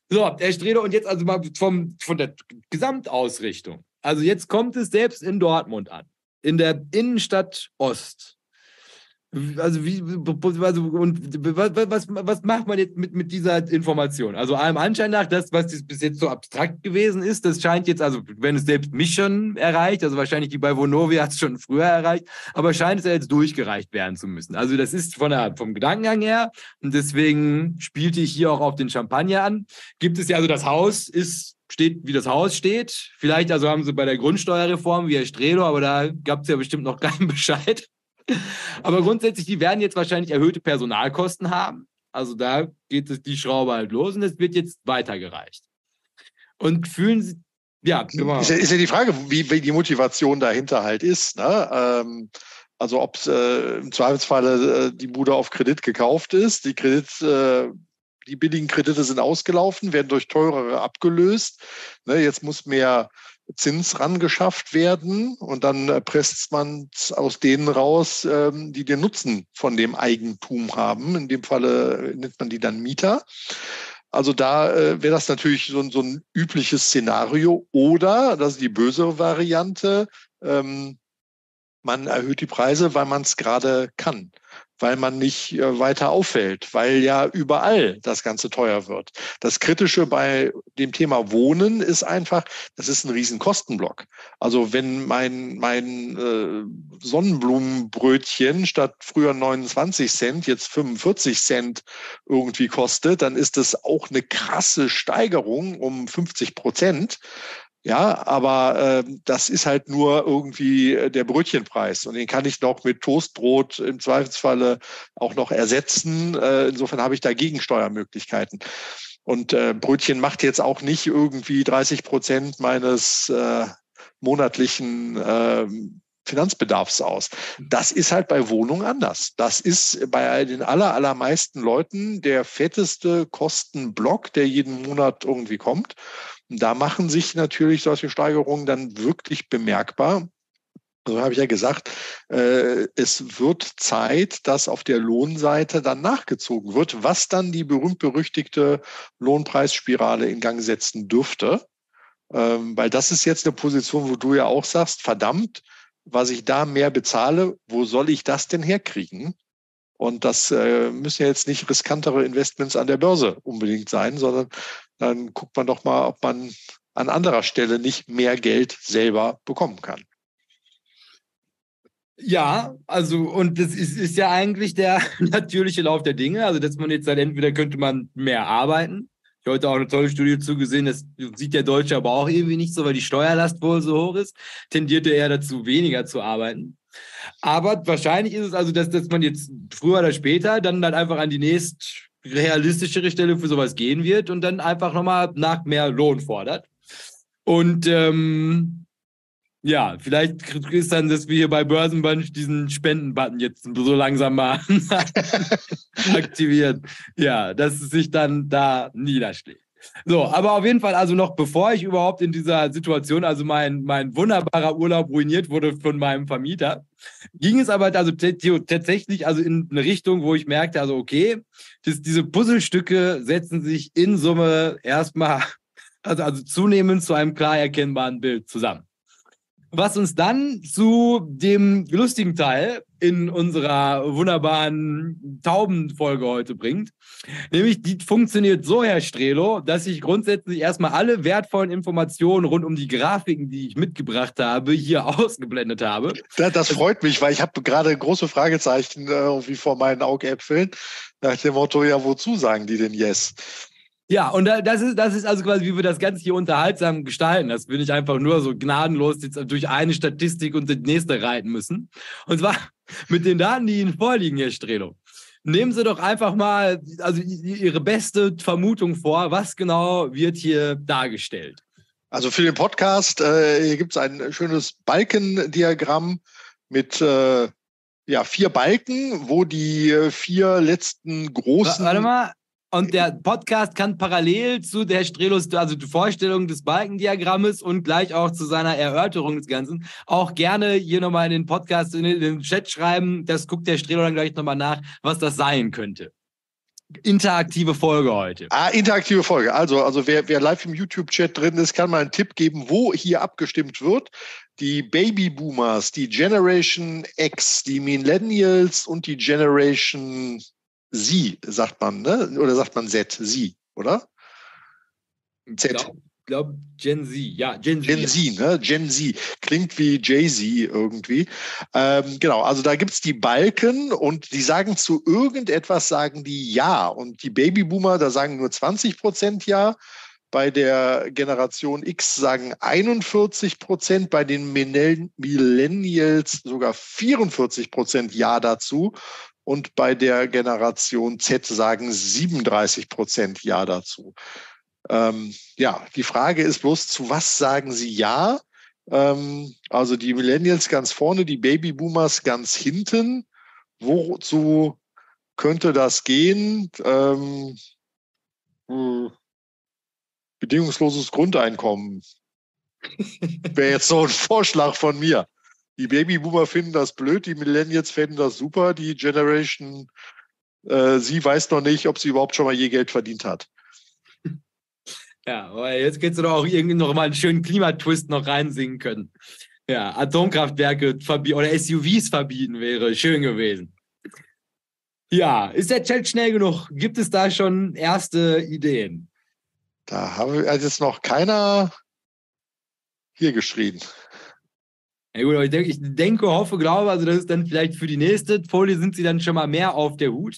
So, Herr Strede, und jetzt also mal vom, von der Gesamtausrichtung. Also jetzt kommt es selbst in Dortmund an, in der Innenstadt Ost. Also wie also, und was, was macht man jetzt mit, mit dieser Information? Also allem Anschein nach, das, was bis jetzt so abstrakt gewesen ist, das scheint jetzt, also wenn es selbst mich schon erreicht, also wahrscheinlich die bei Vonovia hat es schon früher erreicht, aber scheint es ja jetzt durchgereicht werden zu müssen. Also das ist von der, vom Gedankengang her und deswegen spielte ich hier auch auf den Champagner an. Gibt es ja, also das Haus ist steht, wie das Haus steht. Vielleicht also haben sie bei der Grundsteuerreform wie Herr Strelo, aber da gab es ja bestimmt noch keinen [LAUGHS] Bescheid. Aber grundsätzlich, die werden jetzt wahrscheinlich erhöhte Personalkosten haben. Also da geht es die Schraube halt los und es wird jetzt weitergereicht. Und fühlen Sie, ja, genau. Ist ja, ist ja die Frage, wie, wie, die Motivation dahinter halt ist. Ne? Ähm, also ob äh, im Zweifelsfalle äh, die Bude auf Kredit gekauft ist, die Kredit, äh, die billigen Kredite sind ausgelaufen, werden durch teurere abgelöst. Ne? Jetzt muss mehr Zins rangeschafft werden und dann äh, presst man aus denen raus, ähm, die den Nutzen von dem Eigentum haben. In dem Falle nennt man die dann Mieter. Also da äh, wäre das natürlich so, so, ein übliches Szenario. Oder, das ist die böse Variante, ähm, Man erhöht die Preise, weil man es gerade kann weil man nicht äh, weiter auffällt, weil ja überall das Ganze teuer wird. Das Kritische bei dem Thema Wohnen ist einfach, das ist ein riesen Kostenblock. Also wenn mein, mein äh, Sonnenblumenbrötchen statt früher 29 Cent jetzt 45 Cent irgendwie kostet, dann ist das auch eine krasse Steigerung um 50 Prozent. Ja, aber äh, das ist halt nur irgendwie äh, der Brötchenpreis und den kann ich noch mit Toastbrot im Zweifelsfalle auch noch ersetzen. Äh, insofern habe ich da Gegensteuermöglichkeiten. Und äh, Brötchen macht jetzt auch nicht irgendwie 30 Prozent meines äh, monatlichen äh, Finanzbedarfs aus. Das ist halt bei Wohnungen anders. Das ist bei den aller, allermeisten Leuten der fetteste Kostenblock, der jeden Monat irgendwie kommt. Da machen sich natürlich solche Steigerungen dann wirklich bemerkbar. So habe ich ja gesagt, äh, es wird Zeit, dass auf der Lohnseite dann nachgezogen wird, was dann die berühmt-berüchtigte Lohnpreisspirale in Gang setzen dürfte. Ähm, weil das ist jetzt eine Position, wo du ja auch sagst, verdammt, was ich da mehr bezahle, wo soll ich das denn herkriegen? Und das äh, müssen ja jetzt nicht riskantere Investments an der Börse unbedingt sein, sondern dann guckt man doch mal, ob man an anderer Stelle nicht mehr Geld selber bekommen kann. Ja, also und das ist, ist ja eigentlich der [LAUGHS] natürliche Lauf der Dinge. Also dass man jetzt sagt, entweder könnte man mehr arbeiten. Ich habe heute auch eine tolle Studie zugesehen, das sieht der Deutsche aber auch irgendwie nicht so, weil die Steuerlast wohl so hoch ist, tendierte er dazu, weniger zu arbeiten. Aber wahrscheinlich ist es also, dass, dass man jetzt früher oder später dann, dann einfach an die nächst realistischere Stelle für sowas gehen wird und dann einfach nochmal nach mehr Lohn fordert. Und ähm, ja, vielleicht ist dann, dass wir hier bei Börsenbunch diesen Spendenbutton jetzt so langsam mal [LAUGHS] aktivieren. Ja, dass es sich dann da niederschlägt. So, aber auf jeden Fall, also noch bevor ich überhaupt in dieser Situation, also mein, mein wunderbarer Urlaub ruiniert wurde von meinem Vermieter, ging es aber also tatsächlich also in eine Richtung, wo ich merkte, also okay, das, diese Puzzlestücke setzen sich in Summe erstmal, also, also zunehmend zu einem klar erkennbaren Bild zusammen. Was uns dann zu dem lustigen Teil in unserer wunderbaren Taubenfolge heute bringt. Nämlich, die funktioniert so, Herr Strelo, dass ich grundsätzlich erstmal alle wertvollen Informationen rund um die Grafiken, die ich mitgebracht habe, hier [LAUGHS] ausgeblendet habe. Das, das freut mich, weil ich habe gerade große Fragezeichen äh, irgendwie vor meinen Augäpfeln. Nach dem Motto, ja, wozu sagen die denn Yes? Ja, und das ist, das ist also quasi, wie wir das Ganze hier unterhaltsam gestalten. Das will ich einfach nur so gnadenlos jetzt durch eine Statistik und die nächste reiten müssen. Und zwar [LAUGHS] mit den Daten, die Ihnen vorliegen, Herr Strelo. Nehmen Sie doch einfach mal also Ihre beste Vermutung vor, was genau wird hier dargestellt? Also für den Podcast äh, hier gibt es ein schönes Balkendiagramm mit äh, ja, vier Balken, wo die äh, vier letzten großen. Warte mal, und der Podcast kann parallel zu der Strelos, also die Vorstellung des Balkendiagrammes und gleich auch zu seiner Erörterung des Ganzen, auch gerne hier nochmal in den Podcast, in den Chat schreiben. Das guckt der Strelo dann gleich nochmal nach, was das sein könnte. Interaktive Folge heute. Ah, interaktive Folge. Also, also wer, wer live im YouTube-Chat drin ist, kann mal einen Tipp geben, wo hier abgestimmt wird. Die Baby-Boomers, die Generation X, die Millennials und die Generation Sie, sagt man, ne? Oder sagt man Z? Sie, oder? Z. Ich glaube Gen Z, ja, Gen Z. Gen Z, ne? Gen Z. Klingt wie Jay-Z irgendwie. Ähm, genau, also da gibt es die Balken und die sagen zu irgendetwas, sagen die Ja. Und die Babyboomer, da sagen nur 20 Prozent Ja. Bei der Generation X sagen 41 Prozent, bei den Millennials sogar 44 Prozent Ja dazu und bei der Generation Z sagen 37 Prozent Ja dazu. Ähm, ja, die Frage ist bloß, zu was sagen Sie Ja? Ähm, also die Millennials ganz vorne, die Babyboomers ganz hinten. Wozu könnte das gehen? Ähm, äh, bedingungsloses Grundeinkommen [LAUGHS] wäre jetzt so ein Vorschlag von mir. Die Babyboomer finden das blöd, die Millennials finden das super, die Generation, äh, sie weiß noch nicht, ob sie überhaupt schon mal je Geld verdient hat. Ja, aber jetzt hättest du doch auch irgendwie noch mal einen schönen Klimatwist noch reinsingen können. Ja, Atomkraftwerke oder SUVs verbieten wäre schön gewesen. Ja, ist der Chat schnell genug? Gibt es da schon erste Ideen? Da habe ich also jetzt noch keiner hier geschrien. Ja gut, aber ich denke, ich denke, hoffe, glaube, also das ist dann vielleicht für die nächste Folie sind sie dann schon mal mehr auf der Hut.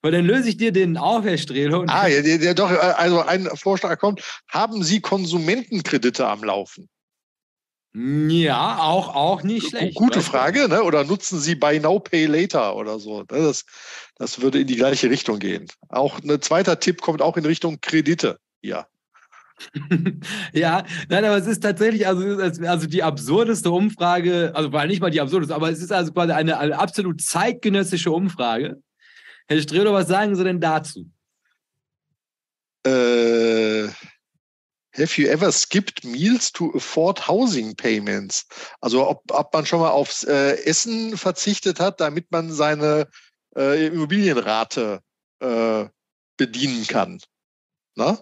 Weil dann löse ich dir den auf, Herr Strelo. Ah, ja, ja, doch, also ein Vorschlag kommt. Haben Sie Konsumentenkredite am Laufen? Ja, auch, auch nicht schlecht. Gute Frage, ne? Oder nutzen Sie Buy Now, Pay Later oder so? Ne? Das, das würde in die gleiche Richtung gehen. Auch ein zweiter Tipp kommt auch in Richtung Kredite. Ja. [LAUGHS] ja, nein, aber es ist tatsächlich, also, also die absurdeste Umfrage, also war nicht mal die absurdeste, aber es ist also quasi eine, eine absolut zeitgenössische Umfrage. Herr Strelo, was sagen Sie denn dazu? Äh, Have you ever skipped meals to afford housing payments? Also ob, ob man schon mal aufs äh, Essen verzichtet hat, damit man seine äh, Immobilienrate äh, bedienen kann. Na?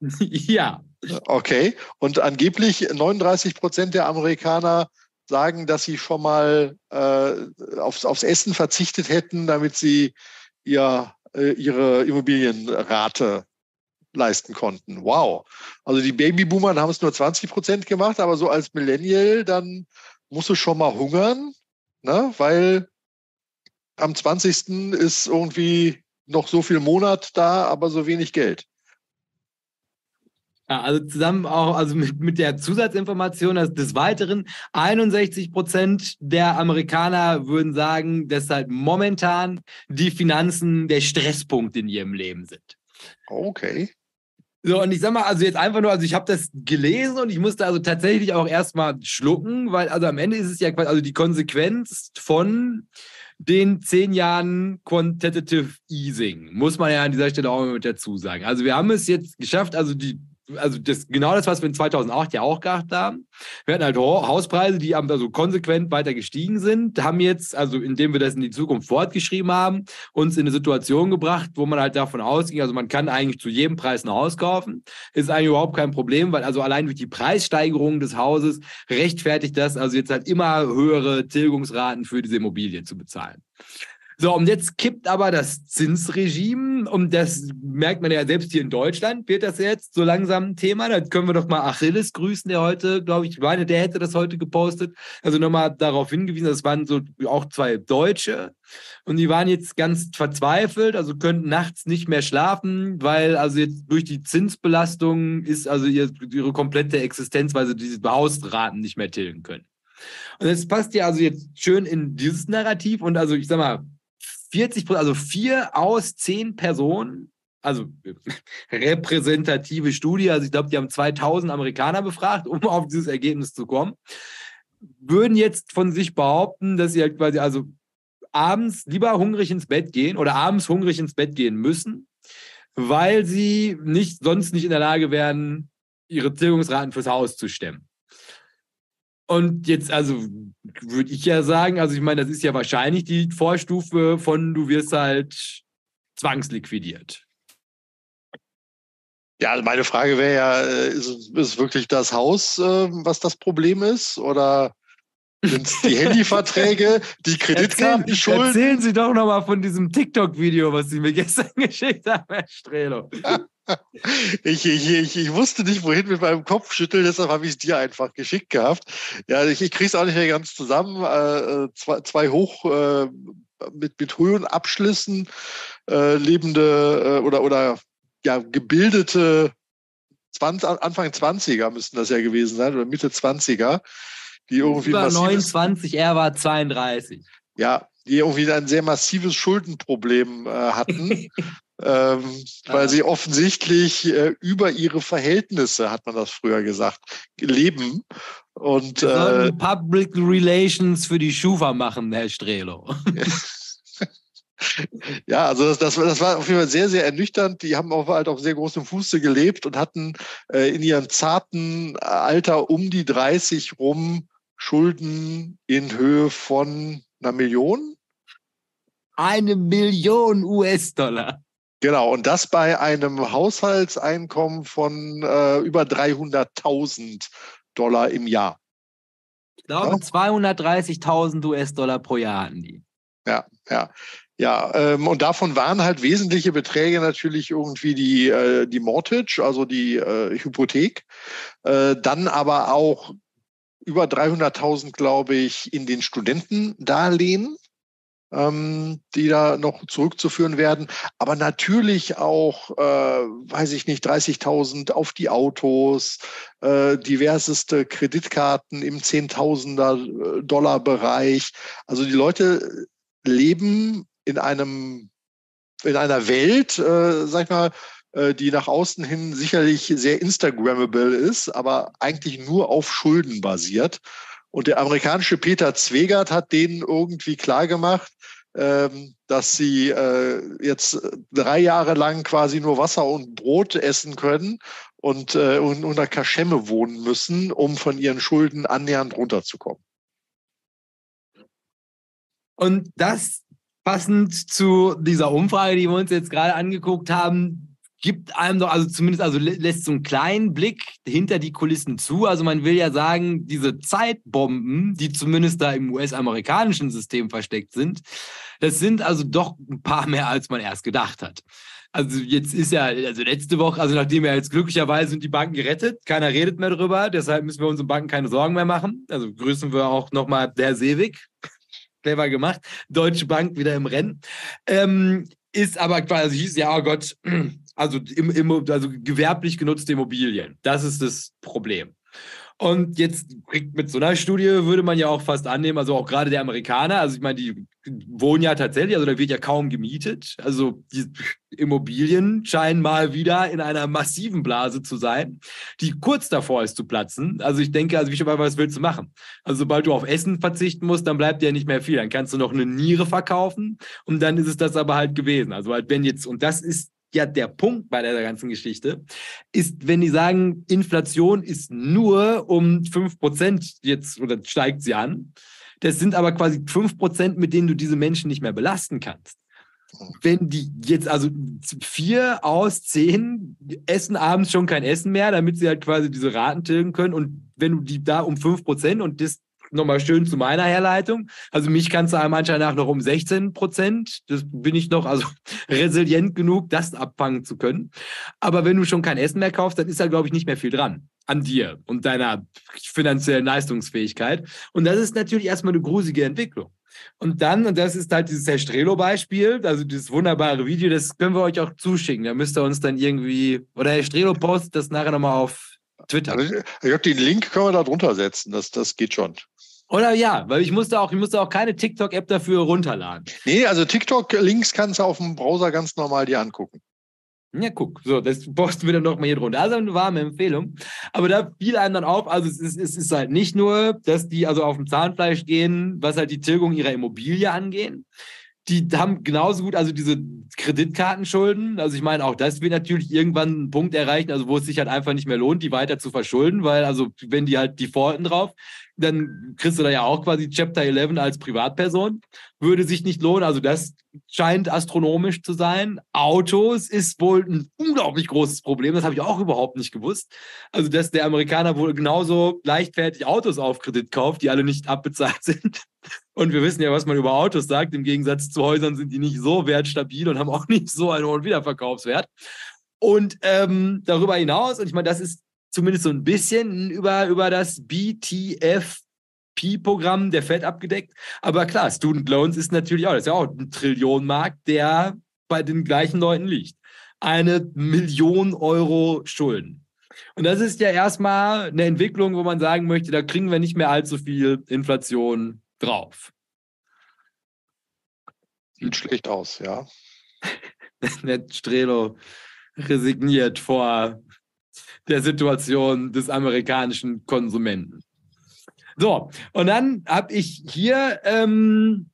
[LAUGHS] Ja. Okay. Und angeblich 39 Prozent der Amerikaner sagen, dass sie schon mal äh, aufs, aufs Essen verzichtet hätten, damit sie ihr, äh, ihre Immobilienrate leisten konnten. Wow. Also die Babyboomer haben es nur 20 Prozent gemacht, aber so als Millennial, dann musst du schon mal hungern, ne? weil am 20. ist irgendwie noch so viel Monat da, aber so wenig Geld. Ja, also zusammen auch, also mit, mit der Zusatzinformation dass des Weiteren, 61 Prozent der Amerikaner würden sagen, dass halt momentan die Finanzen der Stresspunkt in ihrem Leben sind. Okay. So, und ich sag mal, also jetzt einfach nur, also ich habe das gelesen und ich musste also tatsächlich auch erstmal schlucken, weil also am Ende ist es ja quasi, also die Konsequenz von den zehn Jahren Quantitative Easing, muss man ja an dieser Stelle auch mal mit dazu sagen. Also wir haben es jetzt geschafft, also die also das, genau das, was wir in 2008 ja auch gehabt haben. Wir hatten halt Hauspreise, die also konsequent weiter gestiegen sind, haben jetzt, also indem wir das in die Zukunft fortgeschrieben haben, uns in eine Situation gebracht, wo man halt davon ausging, also man kann eigentlich zu jedem Preis ein Haus kaufen. Ist eigentlich überhaupt kein Problem, weil also allein durch die Preissteigerung des Hauses rechtfertigt das, also jetzt halt immer höhere Tilgungsraten für diese Immobilie zu bezahlen. So, und jetzt kippt aber das Zinsregime und das merkt man ja selbst hier in Deutschland, wird das jetzt so langsam ein Thema. Da können wir doch mal Achilles grüßen, der heute, glaube ich, meine, der hätte das heute gepostet. Also nochmal darauf hingewiesen, das waren so auch zwei Deutsche und die waren jetzt ganz verzweifelt, also könnten nachts nicht mehr schlafen, weil also jetzt durch die Zinsbelastung ist also ihre komplette Existenz, weil sie diese Hausraten nicht mehr tilgen können. Und das passt ja also jetzt schön in dieses Narrativ und also ich sag mal, 40 Prozent, also vier aus zehn Personen, also [LAUGHS] repräsentative Studie, also ich glaube, die haben 2000 Amerikaner befragt, um auf dieses Ergebnis zu kommen, würden jetzt von sich behaupten, dass sie halt quasi also abends lieber hungrig ins Bett gehen oder abends hungrig ins Bett gehen müssen, weil sie nicht, sonst nicht in der Lage wären, ihre Tilgungsraten fürs Haus zu stemmen. Und jetzt, also würde ich ja sagen, also ich meine, das ist ja wahrscheinlich die Vorstufe von, du wirst halt zwangsliquidiert. Ja, also meine Frage wäre ja, äh, ist es wirklich das Haus, ähm, was das Problem ist? Oder sind es die [LAUGHS] Handyverträge, die Kreditkartenschulden? Erzählen, erzählen Sie doch nochmal von diesem TikTok-Video, was Sie mir gestern [LAUGHS] geschickt haben, Herr Strelo. [LAUGHS] ich, ich, ich, ich wusste nicht, wohin mit meinem Kopf schütteln, deshalb habe ich es dir einfach geschickt gehabt. Ja, ich, ich kriege es auch nicht mehr ganz zusammen. Äh, zwei, zwei hoch äh, mit, mit hohen Abschlüssen äh, lebende äh, oder, oder ja, gebildete 20, Anfang 20er müssten das ja gewesen sein, oder Mitte 20er, die irgendwie. Über 29, er war 32. Ja, die irgendwie ein sehr massives Schuldenproblem äh, hatten [LAUGHS] ähm, weil sie offensichtlich äh, über ihre Verhältnisse, hat man das früher gesagt, leben. Und äh, Public Relations für die Schufa machen, Herr Strelo. [LAUGHS] ja, also das, das, das, war auf jeden Fall sehr, sehr ernüchternd. Die haben auch halt auf sehr großem Fuße gelebt und hatten äh, in ihrem zarten Alter um die 30 rum Schulden in Höhe von einer Million. Eine Million US-Dollar. Genau, und das bei einem Haushaltseinkommen von äh, über 300.000 Dollar im Jahr. Ich glaube, ja. 230.000 US-Dollar pro Jahr hatten die. Ja, ja. Ja, ähm, und davon waren halt wesentliche Beträge natürlich irgendwie die, äh, die Mortgage, also die äh, Hypothek. Äh, dann aber auch über 300.000, glaube ich, in den Studentendarlehen, ähm, die da noch zurückzuführen werden. Aber natürlich auch, äh, weiß ich nicht, 30.000 auf die Autos, äh, diverseste Kreditkarten im Zehntausender äh, Dollar Bereich. Also die Leute leben in einem in einer Welt, äh, sag ich mal, äh, die nach außen hin sicherlich sehr Instagrammable ist, aber eigentlich nur auf Schulden basiert. Und der amerikanische Peter Zwegert hat denen irgendwie klargemacht, ähm, dass sie äh, jetzt drei Jahre lang quasi nur Wasser und Brot essen können und äh, unter Kaschemme wohnen müssen, um von ihren Schulden annähernd runterzukommen. Und das passend zu dieser Umfrage, die wir uns jetzt gerade angeguckt haben, gibt einem doch, also zumindest, also lässt so einen kleinen Blick hinter die Kulissen zu. Also man will ja sagen, diese Zeitbomben, die zumindest da im US-amerikanischen System versteckt sind, das sind also doch ein paar mehr, als man erst gedacht hat. Also jetzt ist ja, also letzte Woche, also nachdem ja jetzt glücklicherweise sind die Banken gerettet, keiner redet mehr darüber, deshalb müssen wir unseren Banken keine Sorgen mehr machen. Also grüßen wir auch nochmal der Seewig, [LAUGHS] clever gemacht. Deutsche Bank wieder im Rennen. Ähm, ist aber quasi, hieß ja, oh Gott, [CLEARS THROAT] also, im, im, also gewerblich genutzte Immobilien. Das ist das Problem. Und jetzt mit so einer Studie würde man ja auch fast annehmen, also auch gerade der Amerikaner, also ich meine, die wohnen ja tatsächlich, also da wird ja kaum gemietet. Also die Immobilien scheinen mal wieder in einer massiven Blase zu sein, die kurz davor ist zu platzen. Also ich denke, also wie schon mal, was willst du machen? Also sobald du auf Essen verzichten musst, dann bleibt ja nicht mehr viel. Dann kannst du noch eine Niere verkaufen und dann ist es das aber halt gewesen. Also halt wenn jetzt, und das ist ja der Punkt bei der ganzen Geschichte, ist, wenn die sagen, Inflation ist nur um 5% jetzt oder steigt sie an, das sind aber quasi 5%, mit denen du diese Menschen nicht mehr belasten kannst. Wenn die jetzt, also vier aus zehn essen abends schon kein Essen mehr, damit sie halt quasi diese Raten tilgen können. Und wenn du die da um 5% und das nochmal schön zu meiner Herleitung. Also mich kannst du einem Anschein nach noch um 16 Prozent. Das bin ich noch also [LAUGHS] resilient genug, das abfangen zu können. Aber wenn du schon kein Essen mehr kaufst, dann ist da, glaube ich, nicht mehr viel dran an dir und deiner finanziellen Leistungsfähigkeit. Und das ist natürlich erstmal eine grusige Entwicklung. Und dann, und das ist halt dieses Herr Strelo-Beispiel, also dieses wunderbare Video, das können wir euch auch zuschicken. Da müsst ihr uns dann irgendwie, oder Herr Strelo postet das nachher nochmal auf Twitter. Also ich glaube, den Link können wir da drunter setzen, das, das geht schon. Oder ja, weil ich musste auch, ich musste auch keine TikTok-App dafür runterladen. Nee, also TikTok-Links kannst du auf dem Browser ganz normal dir angucken. Ja, guck, so, das posten wir dann nochmal hier drunter. Also eine warme Empfehlung. Aber da fiel einem dann auf, also es ist, es ist halt nicht nur, dass die also auf dem Zahnfleisch gehen, was halt die Tilgung ihrer Immobilie angehen. Die haben genauso gut, also diese Kreditkartenschulden. Also ich meine, auch das wird natürlich irgendwann einen Punkt erreichen, also wo es sich halt einfach nicht mehr lohnt, die weiter zu verschulden, weil also wenn die halt defaulten drauf, dann kriegst du da ja auch quasi Chapter 11 als Privatperson. Würde sich nicht lohnen. Also das scheint astronomisch zu sein. Autos ist wohl ein unglaublich großes Problem. Das habe ich auch überhaupt nicht gewusst. Also dass der Amerikaner wohl genauso leichtfertig Autos auf Kredit kauft, die alle nicht abbezahlt [LAUGHS] sind. Und wir wissen ja, was man über Autos sagt. Im Gegensatz zu Häusern sind die nicht so wertstabil und haben auch [LAUGHS] nicht so einen hohen Wiederverkaufswert. Und ähm, darüber hinaus, und ich meine, das ist zumindest so ein bisschen über, über das BTFP-Programm der Fed abgedeckt. Aber klar, Student Loans ist natürlich auch, das ist ja auch ein Trillionenmarkt, der bei den gleichen Leuten liegt. Eine Million Euro Schulden. Und das ist ja erstmal eine Entwicklung, wo man sagen möchte, da kriegen wir nicht mehr allzu viel Inflation drauf. Sieht schlecht aus, ja. [LAUGHS] Der Strelo resigniert vor der Situation des amerikanischen Konsumenten. So, und dann habe ich hier, ähm,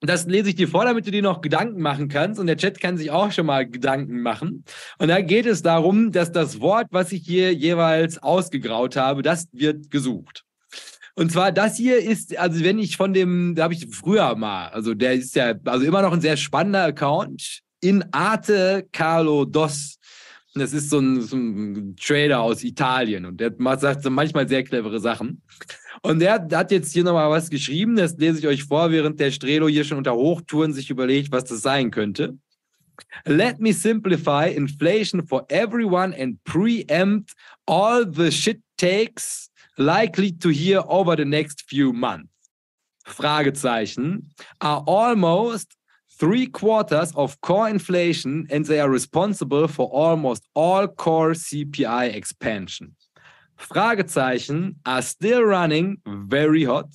das lese ich dir vor, damit du dir noch Gedanken machen kannst. Und der Chat kann sich auch schon mal Gedanken machen. Und da geht es darum, dass das Wort, was ich hier jeweils ausgegraut habe, das wird gesucht. Und zwar das hier ist, also wenn ich von dem, da habe ich früher mal, also der ist ja, also immer noch ein sehr spannender Account in Arte Carlo Dos Das ist so ein, so ein Trader aus Italien und der sagt so manchmal sehr clevere Sachen. Und der hat jetzt hier nochmal was geschrieben, das lese ich euch vor, während der Strelo hier schon unter Hochtouren sich überlegt, was das sein könnte. Let me simplify inflation for everyone and preempt all the shit takes likely to hear over the next few months. Fragezeichen are almost three quarters of core inflation and they are responsible for almost all core CPI expansion. Fragezeichen are still running very hot.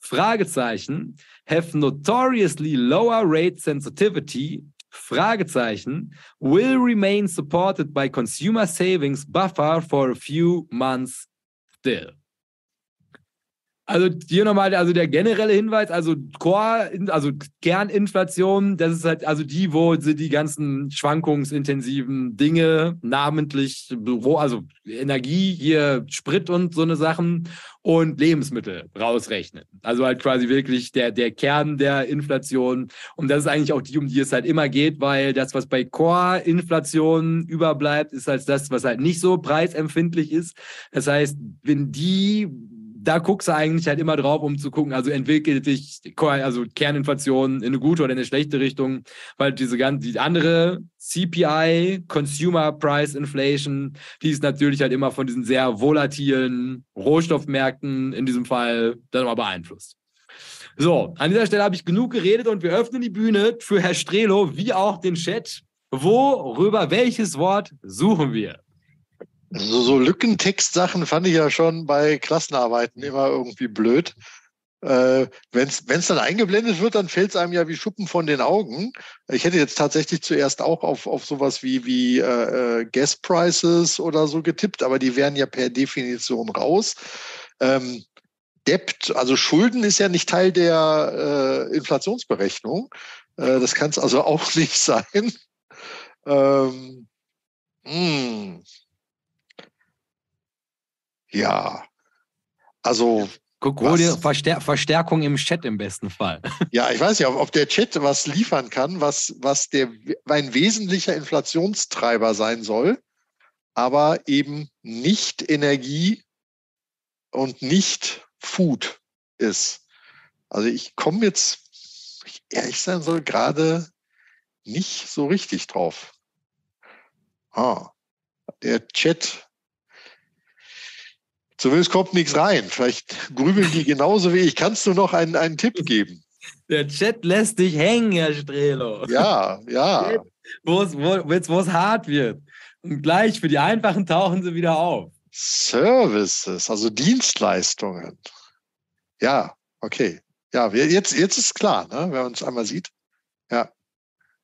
Fragezeichen have notoriously lower rate sensitivity. Fragezeichen will remain supported by consumer savings buffer for a few months still. Also hier nochmal, also der generelle Hinweis, also Core, also Kerninflation, das ist halt also die, wo sie die ganzen schwankungsintensiven Dinge, namentlich, wo, also Energie, hier Sprit und so eine Sachen und Lebensmittel rausrechnen. Also halt quasi wirklich der, der Kern der Inflation. Und das ist eigentlich auch die, um die es halt immer geht, weil das, was bei Core-Inflation überbleibt, ist halt das, was halt nicht so preisempfindlich ist. Das heißt, wenn die da guckst du eigentlich halt immer drauf, um zu gucken, also entwickelt sich also Kerninflation in eine gute oder in eine schlechte Richtung, weil diese ganze, die andere CPI, Consumer Price Inflation, die ist natürlich halt immer von diesen sehr volatilen Rohstoffmärkten in diesem Fall dann mal beeinflusst. So, an dieser Stelle habe ich genug geredet und wir öffnen die Bühne für Herr Strelo wie auch den Chat. Worüber welches Wort suchen wir? So, so Lückentext-Sachen fand ich ja schon bei Klassenarbeiten immer irgendwie blöd. Äh, Wenn es dann eingeblendet wird, dann fällt es einem ja wie Schuppen von den Augen. Ich hätte jetzt tatsächlich zuerst auch auf, auf sowas wie, wie äh, äh Gas Prices oder so getippt, aber die wären ja per Definition raus. Ähm, Debt, also Schulden ist ja nicht Teil der äh, Inflationsberechnung. Äh, das kann es also [LAUGHS] auch nicht sein. Ähm, mh. Ja, also. Guck, was, Verstär Verstärkung im Chat im besten Fall. [LAUGHS] Ja, ich weiß ja, ob der Chat was liefern kann, was, was der, ein wesentlicher Inflationstreiber sein soll, aber eben nicht Energie und nicht Food ist. Also ich komme jetzt, ich ehrlich sein soll, gerade nicht so richtig drauf. Ah, der Chat Zumindest kommt nichts rein. Vielleicht grübeln die genauso wie ich. Kannst du noch einen, einen Tipp geben? Der Chat lässt dich hängen, Herr Strelo. Ja, ja. Wo es, wo, jetzt, wo es hart wird. Und gleich für die Einfachen tauchen sie wieder auf. Services, also Dienstleistungen. Ja, okay. Ja, jetzt, jetzt ist klar, ne, wenn man es einmal sieht. Ja.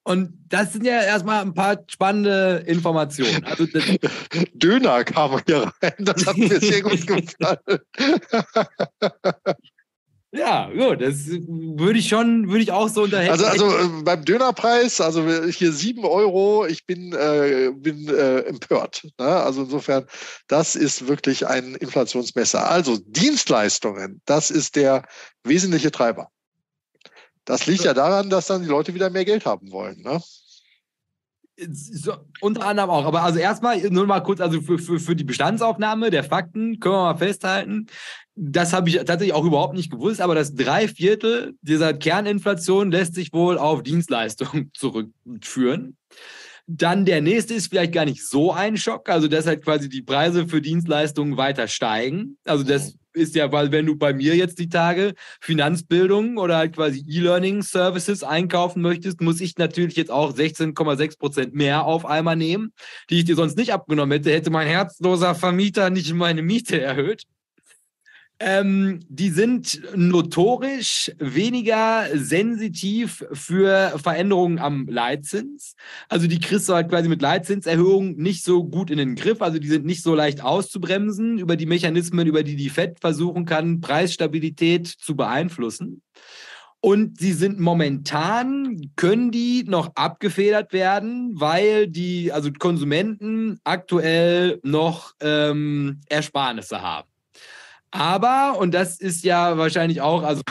Und das sind ja erstmal ein paar spannende Informationen. Also [LAUGHS] Döner kam hier rein, das hat mir sehr gut gefallen. [LAUGHS] Ja, gut, das würde ich schon, würde ich auch so unterhalten. Also, also äh, beim Dönerpreis, also hier sieben Euro, ich bin, äh, bin äh, empört. Ne? Also insofern, das ist wirklich ein Inflationsmesser. Also Dienstleistungen, das ist der wesentliche Treiber. Das liegt ja daran, dass dann die Leute wieder mehr Geld haben wollen. Ne? So, unter anderem auch. Aber also erstmal nur mal kurz, also für, für, für die Bestandsaufnahme der Fakten können wir mal festhalten. Das habe ich tatsächlich auch überhaupt nicht gewusst, aber das Dreiviertel dieser Kerninflation lässt sich wohl auf Dienstleistungen [LAUGHS] zurückführen. Dann der nächste ist vielleicht gar nicht so ein Schock, also dass halt quasi die Preise für Dienstleistungen weiter steigen. Also das ist ja, weil wenn du bei mir jetzt die Tage Finanzbildung oder halt quasi E-Learning Services einkaufen möchtest, muss ich natürlich jetzt auch 16,6 Prozent mehr auf einmal nehmen, die ich dir sonst nicht abgenommen hätte, hätte mein herzloser Vermieter nicht meine Miete erhöht. Ähm, die sind notorisch weniger sensitiv für Veränderungen am Leitzins. Also die kriegst du halt quasi mit Leitzinserhöhungen nicht so gut in den Griff. Also die sind nicht so leicht auszubremsen über die Mechanismen, über die die FED versuchen kann, Preisstabilität zu beeinflussen. Und sie sind momentan, können die noch abgefedert werden, weil die, also Konsumenten aktuell noch ähm, Ersparnisse haben. Aber, und das ist ja wahrscheinlich auch, also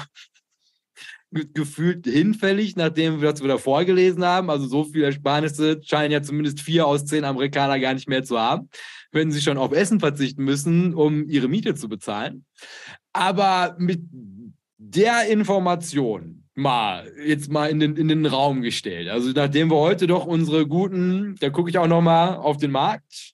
gefühlt hinfällig, nachdem wir das wieder vorgelesen haben. Also so viele Ersparnisse scheinen ja zumindest vier aus zehn Amerikaner gar nicht mehr zu haben, wenn sie schon auf Essen verzichten müssen, um ihre Miete zu bezahlen. Aber mit der Information mal jetzt mal in den, in den Raum gestellt. Also nachdem wir heute doch unsere guten, da gucke ich auch noch mal auf den Markt,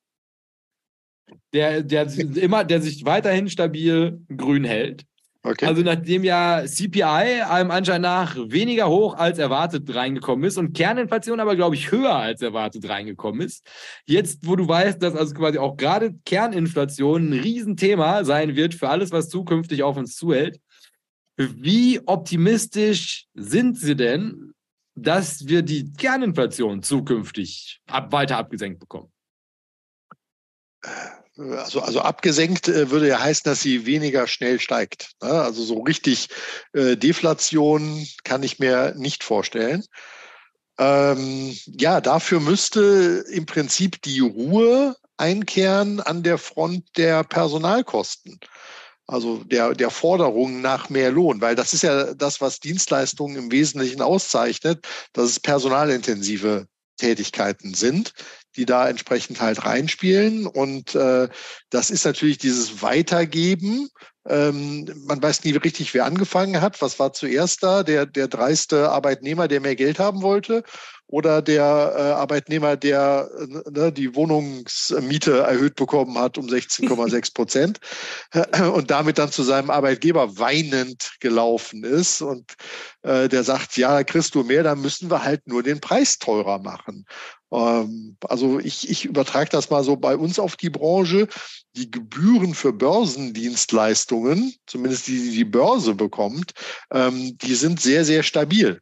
der, der immer, der sich weiterhin stabil grün hält. Okay. Also nachdem ja CPI allem Anschein nach weniger hoch als erwartet reingekommen ist und Kerninflation aber, glaube ich, höher als erwartet reingekommen ist. Jetzt, wo du weißt, dass also quasi auch gerade Kerninflation ein Riesenthema sein wird für alles, was zukünftig auf uns zuhält, wie optimistisch sind Sie denn, dass wir die Kerninflation zukünftig ab, weiter abgesenkt bekommen? Also, also abgesenkt äh, würde ja heißen, dass sie weniger schnell steigt. Ne? Also so richtig äh, Deflation kann ich mir nicht vorstellen. Ähm, ja, dafür müsste im Prinzip die Ruhe einkehren an der Front der Personalkosten. Also der, der Forderung nach mehr Lohn, weil das ist ja das, was Dienstleistungen im Wesentlichen auszeichnet, dass es personalintensive Tätigkeiten sind, die da entsprechend halt reinspielen. Und äh, das ist natürlich dieses Weitergeben. Ähm, man weiß nie richtig, wer angefangen hat. Was war zuerst da? Der, der dreiste Arbeitnehmer, der mehr Geld haben wollte? Oder der äh, Arbeitnehmer, der äh, ne, die Wohnungsmiete erhöht bekommen hat um 16,6 Prozent [LAUGHS] und damit dann zu seinem Arbeitgeber weinend gelaufen ist und äh, der sagt, ja, kriegst du mehr, dann müssen wir halt nur den Preis teurer machen. Ähm, also ich, ich übertrage das mal so bei uns auf die Branche. Die Gebühren für Börsendienstleistungen, zumindest die, die die Börse bekommt, ähm, die sind sehr, sehr stabil.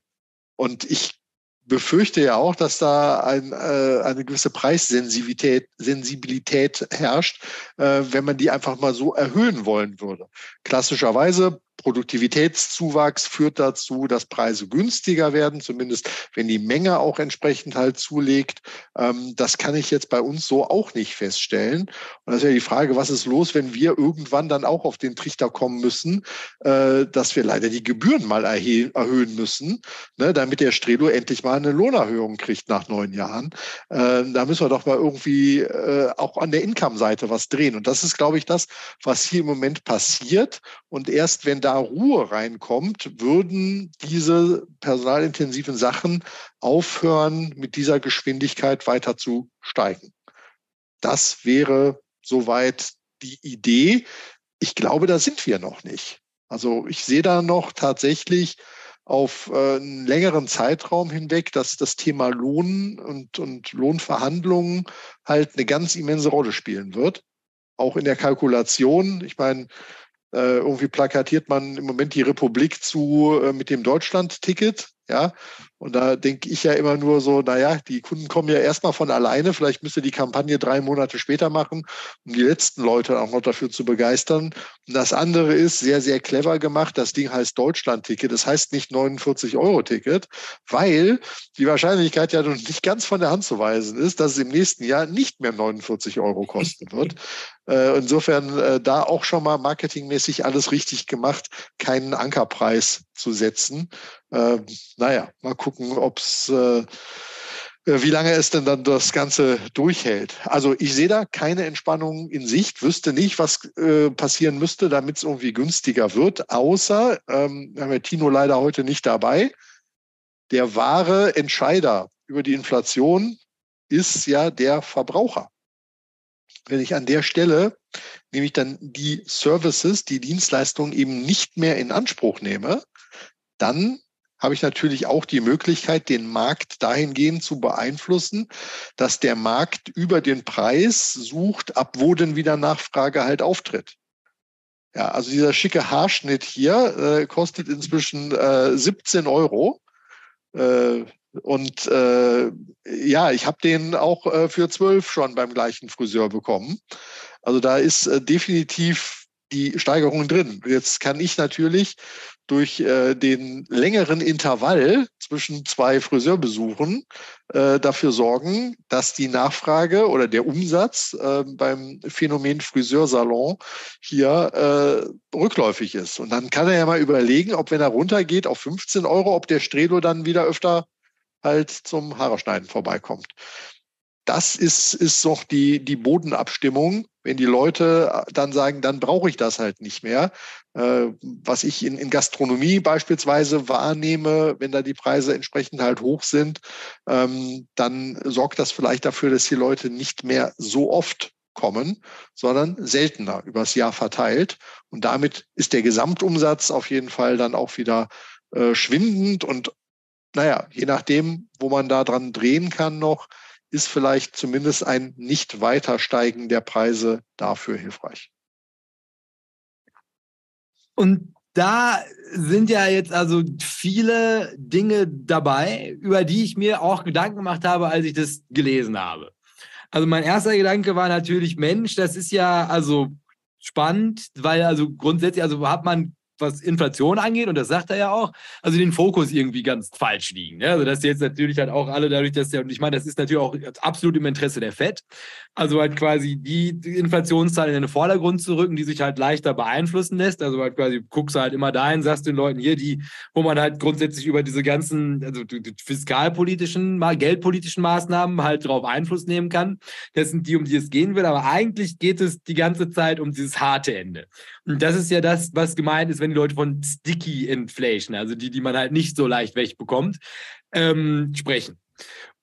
Und ich befürchte ja auch, dass da ein, äh, eine gewisse Preissensibilität Sensibilität herrscht, äh, wenn man die einfach mal so erhöhen wollen würde. Klassischerweise Produktivitätszuwachs führt dazu, dass Preise günstiger werden, zumindest wenn die Menge auch entsprechend halt zulegt. Ähm, das kann ich jetzt bei uns so auch nicht feststellen. Und das ist ja die Frage, was ist los, wenn wir irgendwann dann auch auf den Trichter kommen müssen, äh, dass wir leider die Gebühren mal erhöhen müssen, ne, damit der Strelo endlich mal eine Lohnerhöhung kriegt nach neun Jahren. Äh, da müssen wir doch mal irgendwie äh, auch an der Income-Seite was drehen. Und das ist, glaube ich, das, was hier im Moment passiert. Und erst wenn da Ruhe reinkommt, würden diese personalintensiven Sachen aufhören, mit dieser Geschwindigkeit weiter zu steigen. Das wäre soweit die Idee. Ich glaube, da sind wir noch nicht. Also ich sehe da noch tatsächlich auf äh, einen längeren Zeitraum hinweg, dass das Thema Lohn und, und Lohnverhandlungen halt eine ganz immense Rolle spielen wird. Auch in der Kalkulation. Ich meine, äh, irgendwie plakatiert man im Moment die Republik zu äh, mit dem Deutschland-Ticket. Ja, und da denke ich ja immer nur so, naja, die Kunden kommen ja erstmal von alleine. Vielleicht müsste die Kampagne drei Monate später machen, um die letzten Leute auch noch dafür zu begeistern. Und das andere ist sehr, sehr clever gemacht. Das Ding heißt Deutschland-Ticket. Das heißt nicht 49-Euro-Ticket, weil die Wahrscheinlichkeit ja noch nicht ganz von der Hand zu weisen ist, dass es im nächsten Jahr nicht mehr 49 Euro kosten wird. [LAUGHS] Äh, insofern äh, da auch schon mal marketingmäßig alles richtig gemacht, keinen Ankerpreis zu setzen. Ähm, naja, mal gucken, ob es äh, äh, wie lange es denn dann das Ganze durchhält. Also ich sehe da keine Entspannung in Sicht, wüsste nicht, was äh, passieren müsste, damit es irgendwie günstiger wird, außer, ähm, wir haben ja Tino leider heute nicht dabei, der wahre Entscheider über die Inflation ist ja der Verbraucher. Wenn ich an der Stelle nämlich dann die Services, die Dienstleistungen eben nicht mehr in Anspruch nehme, dann habe ich natürlich auch die Möglichkeit, den Markt dahingehend zu beeinflussen, dass der Markt über den Preis sucht, ab wo denn wieder Nachfrage halt auftritt. Ja, also dieser schicke Haarschnitt hier äh, kostet inzwischen äh, 17 Euro. Äh, und äh, ja, ich habe den auch äh, für 12 schon beim gleichen Friseur bekommen. Also da ist äh, definitiv die Steigerung drin. Jetzt kann ich natürlich durch äh, den längeren Intervall zwischen zwei Friseurbesuchen äh, dafür sorgen, dass die Nachfrage oder der Umsatz äh, beim Phänomen Friseursalon hier äh, rückläufig ist. Und dann kann er ja mal überlegen, ob wenn er runtergeht auf 15 Euro, ob der Strelo dann wieder öfter halt zum Haareschneiden vorbeikommt das ist, ist doch die, die Bodenabstimmung, wenn die Leute dann sagen, dann brauche ich das halt nicht mehr. Äh, was ich in, in Gastronomie beispielsweise wahrnehme, wenn da die Preise entsprechend halt hoch sind, ähm, dann sorgt das vielleicht dafür, dass die Leute nicht mehr so oft kommen, sondern seltener übers Jahr verteilt. Und damit ist der Gesamtumsatz auf jeden Fall dann auch wieder äh, schwindend und naja, je nachdem, wo man da dran drehen kann noch, ist vielleicht zumindest ein nicht weiter steigen der Preise dafür hilfreich. Und da sind ja jetzt also viele Dinge dabei, über die ich mir auch Gedanken gemacht habe, als ich das gelesen habe. Also mein erster Gedanke war natürlich, Mensch, das ist ja also spannend, weil also grundsätzlich, also hat man was Inflation angeht, und das sagt er ja auch, also den Fokus irgendwie ganz falsch liegen. Ja? Also, dass jetzt natürlich halt auch alle dadurch, dass der, und ich meine, das ist natürlich auch absolut im Interesse der FED, also halt quasi die Inflationszahlen in den Vordergrund zu rücken, die sich halt leichter beeinflussen lässt. Also halt quasi guckst du halt immer dahin, sagst den Leuten hier, die, wo man halt grundsätzlich über diese ganzen, also die fiskalpolitischen, geldpolitischen Maßnahmen halt drauf Einfluss nehmen kann. Das sind die, um die es gehen will. Aber eigentlich geht es die ganze Zeit um dieses harte Ende. Und das ist ja das, was gemeint ist, wenn die Leute von Sticky Inflation, also die, die man halt nicht so leicht wegbekommt, ähm, sprechen.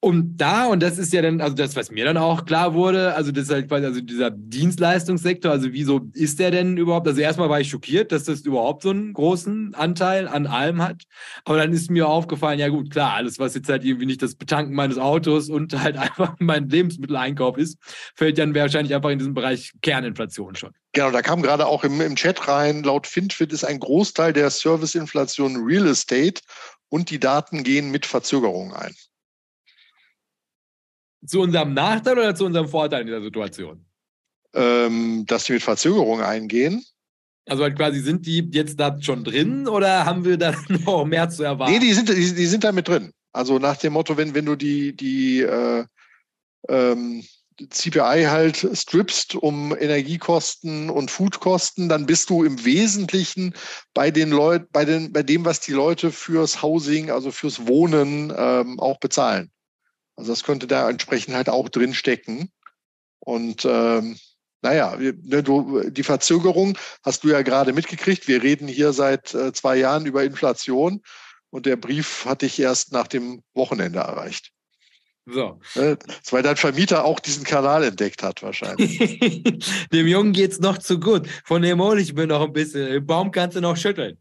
Und da, und das ist ja dann, also das, was mir dann auch klar wurde, also das ist halt quasi, also dieser Dienstleistungssektor, also wieso ist der denn überhaupt? Also erstmal war ich schockiert, dass das überhaupt so einen großen Anteil an allem hat. Aber dann ist mir aufgefallen, ja gut, klar, alles, was jetzt halt irgendwie nicht das Betanken meines Autos und halt [LAUGHS] einfach mein Lebensmitteleinkauf ist, fällt dann wahrscheinlich einfach in diesem Bereich Kerninflation schon. Genau, da kam gerade auch im, im Chat rein, laut FinFit ist ein Großteil der Serviceinflation Real Estate und die Daten gehen mit Verzögerung ein. Zu unserem Nachteil oder zu unserem Vorteil in dieser Situation? Ähm, dass die mit Verzögerung eingehen. Also halt quasi sind die jetzt da schon drin oder haben wir da [LAUGHS] noch mehr zu erwarten? Nee, die sind, die, die sind da mit drin. Also nach dem Motto, wenn, wenn du die, die äh, ähm, CPI halt strippst um Energiekosten und Foodkosten, dann bist du im Wesentlichen bei den Leuten, bei den, bei dem, was die Leute fürs Housing, also fürs Wohnen ähm, auch bezahlen. Also das könnte da entsprechend halt auch drin stecken. Und ähm, naja, ne, du, die Verzögerung hast du ja gerade mitgekriegt. Wir reden hier seit äh, zwei Jahren über Inflation und der Brief hatte ich erst nach dem Wochenende erreicht. So. Ne, weil dein Vermieter auch diesen Kanal entdeckt hat, wahrscheinlich. [LAUGHS] dem Jungen geht's noch zu gut. Von dem hole ich mir noch ein bisschen. Den Baum kannst du noch schütteln.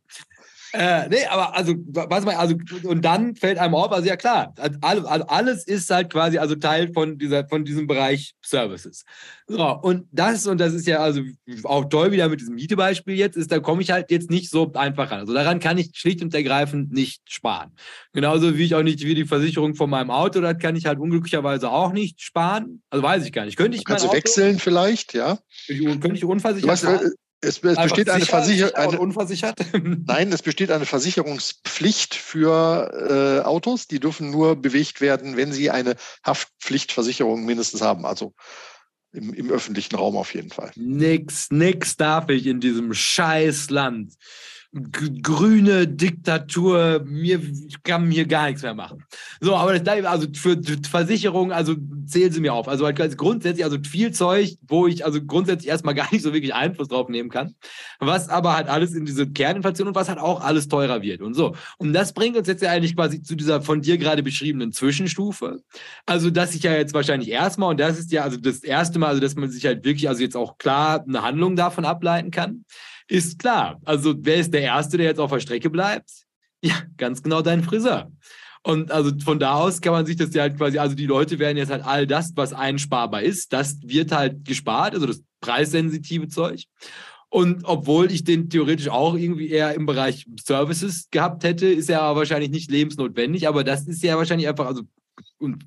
Äh, nee, aber also, was mal, also, und dann fällt einem auf, also ja klar, also alles ist halt quasi also Teil von dieser, von diesem Bereich Services. So, und das, und das ist ja also auch toll wieder mit diesem Mietebeispiel jetzt, ist, da komme ich halt jetzt nicht so einfach ran. Also daran kann ich schlicht und ergreifend nicht sparen. Genauso wie ich auch nicht wie die Versicherung von meinem Auto, das kann ich halt unglücklicherweise auch nicht sparen. Also weiß ich gar nicht. Könnte ich Kannst du wechseln vielleicht, ja? Könnte ich unversichert weißt, es, es besteht eine Versicherung. Unversichert? [LAUGHS] Nein, es besteht eine Versicherungspflicht für äh, Autos. Die dürfen nur bewegt werden, wenn sie eine Haftpflichtversicherung mindestens haben. Also im, im öffentlichen Raum auf jeden Fall. Nix, nix darf ich in diesem scheiß Land grüne Diktatur, mir ich kann mir gar nichts mehr machen. So, aber das, also für Versicherungen, also zählen sie mir auf. Also halt grundsätzlich, also viel Zeug, wo ich also grundsätzlich erstmal [LAUGHS] gar nicht so wirklich Einfluss drauf nehmen kann, was aber halt alles in diese Kerninflation und was halt auch alles teurer wird und so. Und das bringt uns jetzt ja eigentlich quasi zu dieser von dir gerade beschriebenen Zwischenstufe. Also, dass ich ja jetzt wahrscheinlich erstmal, und das ist ja also das erste Mal, also dass man sich halt wirklich, also jetzt auch klar eine Handlung davon ableiten kann ist klar. Also wer ist der Erste, der jetzt auf der Strecke bleibt? Ja, ganz genau dein Friseur. Und also von da aus kann man sich das ja halt quasi, also die Leute werden jetzt halt all das, was einsparbar ist, das wird halt gespart, also das preissensitive Zeug. Und obwohl ich den theoretisch auch irgendwie eher im Bereich Services gehabt hätte, ist er aber wahrscheinlich nicht lebensnotwendig, aber das ist ja wahrscheinlich einfach, also und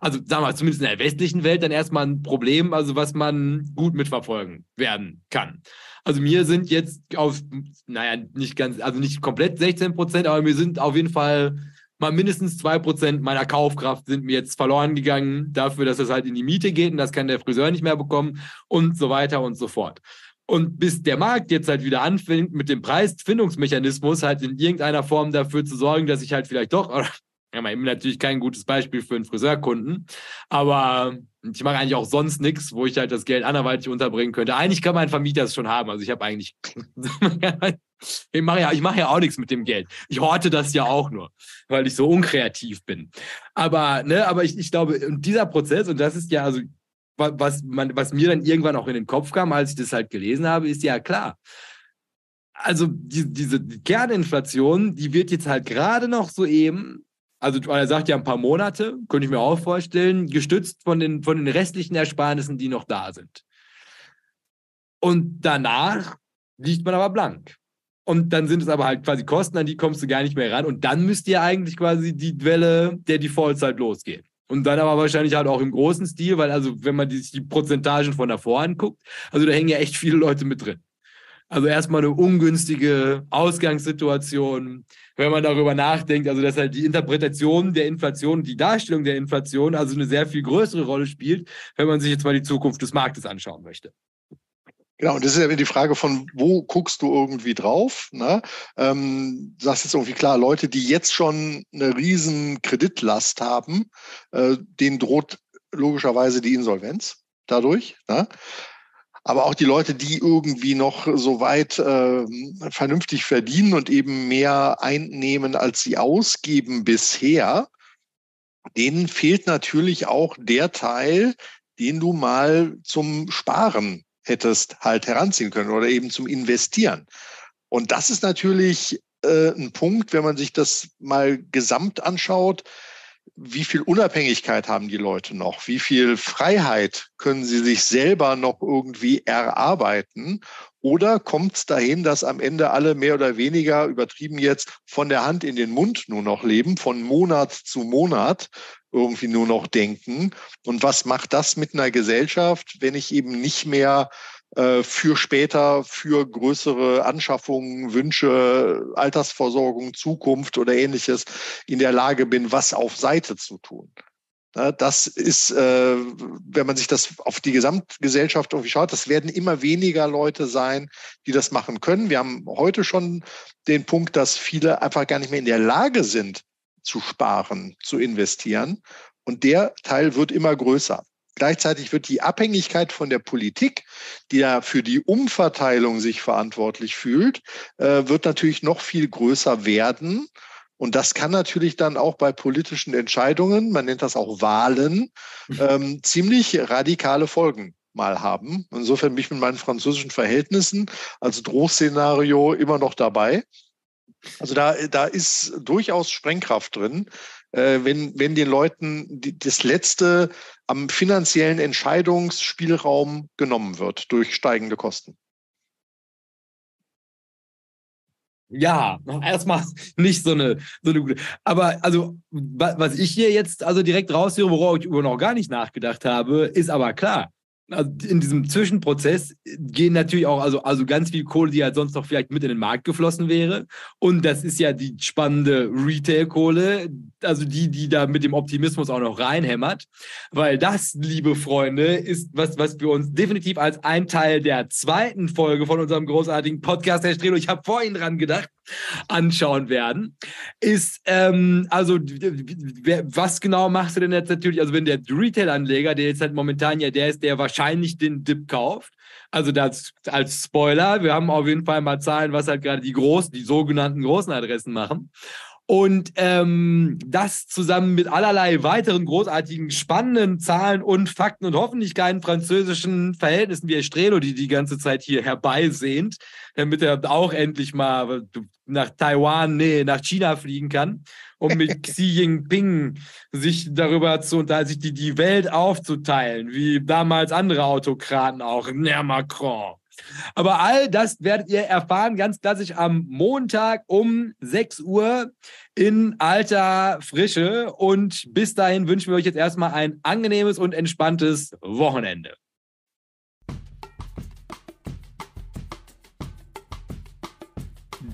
Also sagen wir zumindest in der westlichen Welt dann erstmal ein Problem, also was man gut mitverfolgen werden kann. Also mir sind jetzt auf, naja, nicht ganz, also nicht komplett 16 Prozent, aber mir sind auf jeden Fall mal mindestens zwei Prozent meiner Kaufkraft sind mir jetzt verloren gegangen dafür, dass es halt in die Miete geht und das kann der Friseur nicht mehr bekommen und so weiter und so fort. Und bis der Markt jetzt halt wieder anfängt, mit dem Preisfindungsmechanismus halt in irgendeiner Form dafür zu sorgen, dass ich halt vielleicht doch, ja, ich bin natürlich kein gutes Beispiel für einen Friseurkunden, aber ich mache eigentlich auch sonst nichts, wo ich halt das Geld anderweitig unterbringen könnte. Eigentlich kann mein Vermieter es schon haben. Also ich habe eigentlich, [LAUGHS] ich mache ja, ich ja auch nichts mit dem Geld. Ich horte das ja auch nur, weil ich so unkreativ bin. Aber, ne, aber ich, ich glaube, dieser Prozess, und das ist ja, also, was, man, was mir dann irgendwann auch in den Kopf kam, als ich das halt gelesen habe, ist ja klar. Also die, diese Kerninflation, die wird jetzt halt gerade noch so eben also er sagt ja ein paar Monate, könnte ich mir auch vorstellen, gestützt von den, von den restlichen Ersparnissen, die noch da sind. Und danach liegt man aber blank. Und dann sind es aber halt quasi Kosten, an die kommst du gar nicht mehr ran. Und dann müsste ja eigentlich quasi die Welle der Default-Zeit losgehen. Und dann aber wahrscheinlich halt auch im großen Stil, weil also, wenn man sich die Prozentagen von davor anguckt, also da hängen ja echt viele Leute mit drin. Also erstmal eine ungünstige Ausgangssituation, wenn man darüber nachdenkt, also dass halt die Interpretation der Inflation, die Darstellung der Inflation also eine sehr viel größere Rolle spielt, wenn man sich jetzt mal die Zukunft des Marktes anschauen möchte. Genau, und das ist ja die Frage von, wo guckst du irgendwie drauf? Ne? Ähm, sagst jetzt irgendwie klar, Leute, die jetzt schon eine riesen Kreditlast haben, äh, denen droht logischerweise die Insolvenz dadurch. Ne? Aber auch die Leute, die irgendwie noch so weit äh, vernünftig verdienen und eben mehr einnehmen, als sie ausgeben bisher, denen fehlt natürlich auch der Teil, den du mal zum Sparen hättest halt heranziehen können oder eben zum Investieren. Und das ist natürlich äh, ein Punkt, wenn man sich das mal gesamt anschaut, wie viel Unabhängigkeit haben die Leute noch? Wie viel Freiheit können sie sich selber noch irgendwie erarbeiten? Oder kommt es dahin, dass am Ende alle mehr oder weniger übertrieben jetzt von der Hand in den Mund nur noch leben, von Monat zu Monat irgendwie nur noch denken? Und was macht das mit einer Gesellschaft, wenn ich eben nicht mehr für später, für größere Anschaffungen, Wünsche, Altersversorgung, Zukunft oder ähnliches in der Lage bin, was auf Seite zu tun. Das ist, äh, wenn man sich das auf die Gesamtgesellschaft irgendwie schaut, das werden immer weniger Leute sein, die das machen können. Wir haben heute schon den Punkt, dass viele einfach gar nicht mehr in der Lage sind, zu sparen, zu investieren. Und der Teil wird immer größer. Gleichzeitig wird die Abhängigkeit von der Politik, die ja für die Umverteilung sich verantwortlich fühlt, äh, wird natürlich noch viel größer werden. Und das kann natürlich dann auch bei politischen Entscheidungen, man nennt das auch Wahlen, ähm, ziemlich radikale Folgen mal haben. Insofern bin ich mit meinen französischen Verhältnissen als Drohszenario immer noch dabei. Also da, da ist durchaus Sprengkraft drin, äh, wenn, wenn den Leuten die, das letzte am finanziellen Entscheidungsspielraum genommen wird durch steigende Kosten. Ja, erstmal nicht so eine, so eine gute. Aber also, was ich hier jetzt also direkt raushöre, worauf ich über noch gar nicht nachgedacht habe, ist aber klar also in diesem Zwischenprozess gehen natürlich auch also, also ganz viel Kohle, die halt sonst noch vielleicht mit in den Markt geflossen wäre. Und das ist ja die spannende Retail-Kohle, also die, die da mit dem Optimismus auch noch reinhämmert. Weil das, liebe Freunde, ist was, was wir uns definitiv als ein Teil der zweiten Folge von unserem großartigen Podcast, Herr Strelo, ich habe vorhin dran gedacht, anschauen werden, ist, ähm, also, was genau machst du denn jetzt natürlich, also wenn der Retail-Anleger, der jetzt halt momentan ja der ist, der wahrscheinlich den Dip kauft, also das als Spoiler, wir haben auf jeden Fall mal Zahlen, was halt gerade die großen, die sogenannten großen Adressen machen. Und ähm, das zusammen mit allerlei weiteren großartigen, spannenden Zahlen und Fakten und hoffentlich keinen französischen Verhältnissen wie Estrelo, die die ganze Zeit hier herbeisehnt, damit er auch endlich mal nach Taiwan, nee, nach China fliegen kann, um mit [LAUGHS] Xi Jinping sich darüber zu unterhalten, sich die, die Welt aufzuteilen, wie damals andere Autokraten auch, ne Macron. Aber all das werdet ihr erfahren, ganz klassisch am Montag um 6 Uhr in alter Frische. Und bis dahin wünschen wir euch jetzt erstmal ein angenehmes und entspanntes Wochenende.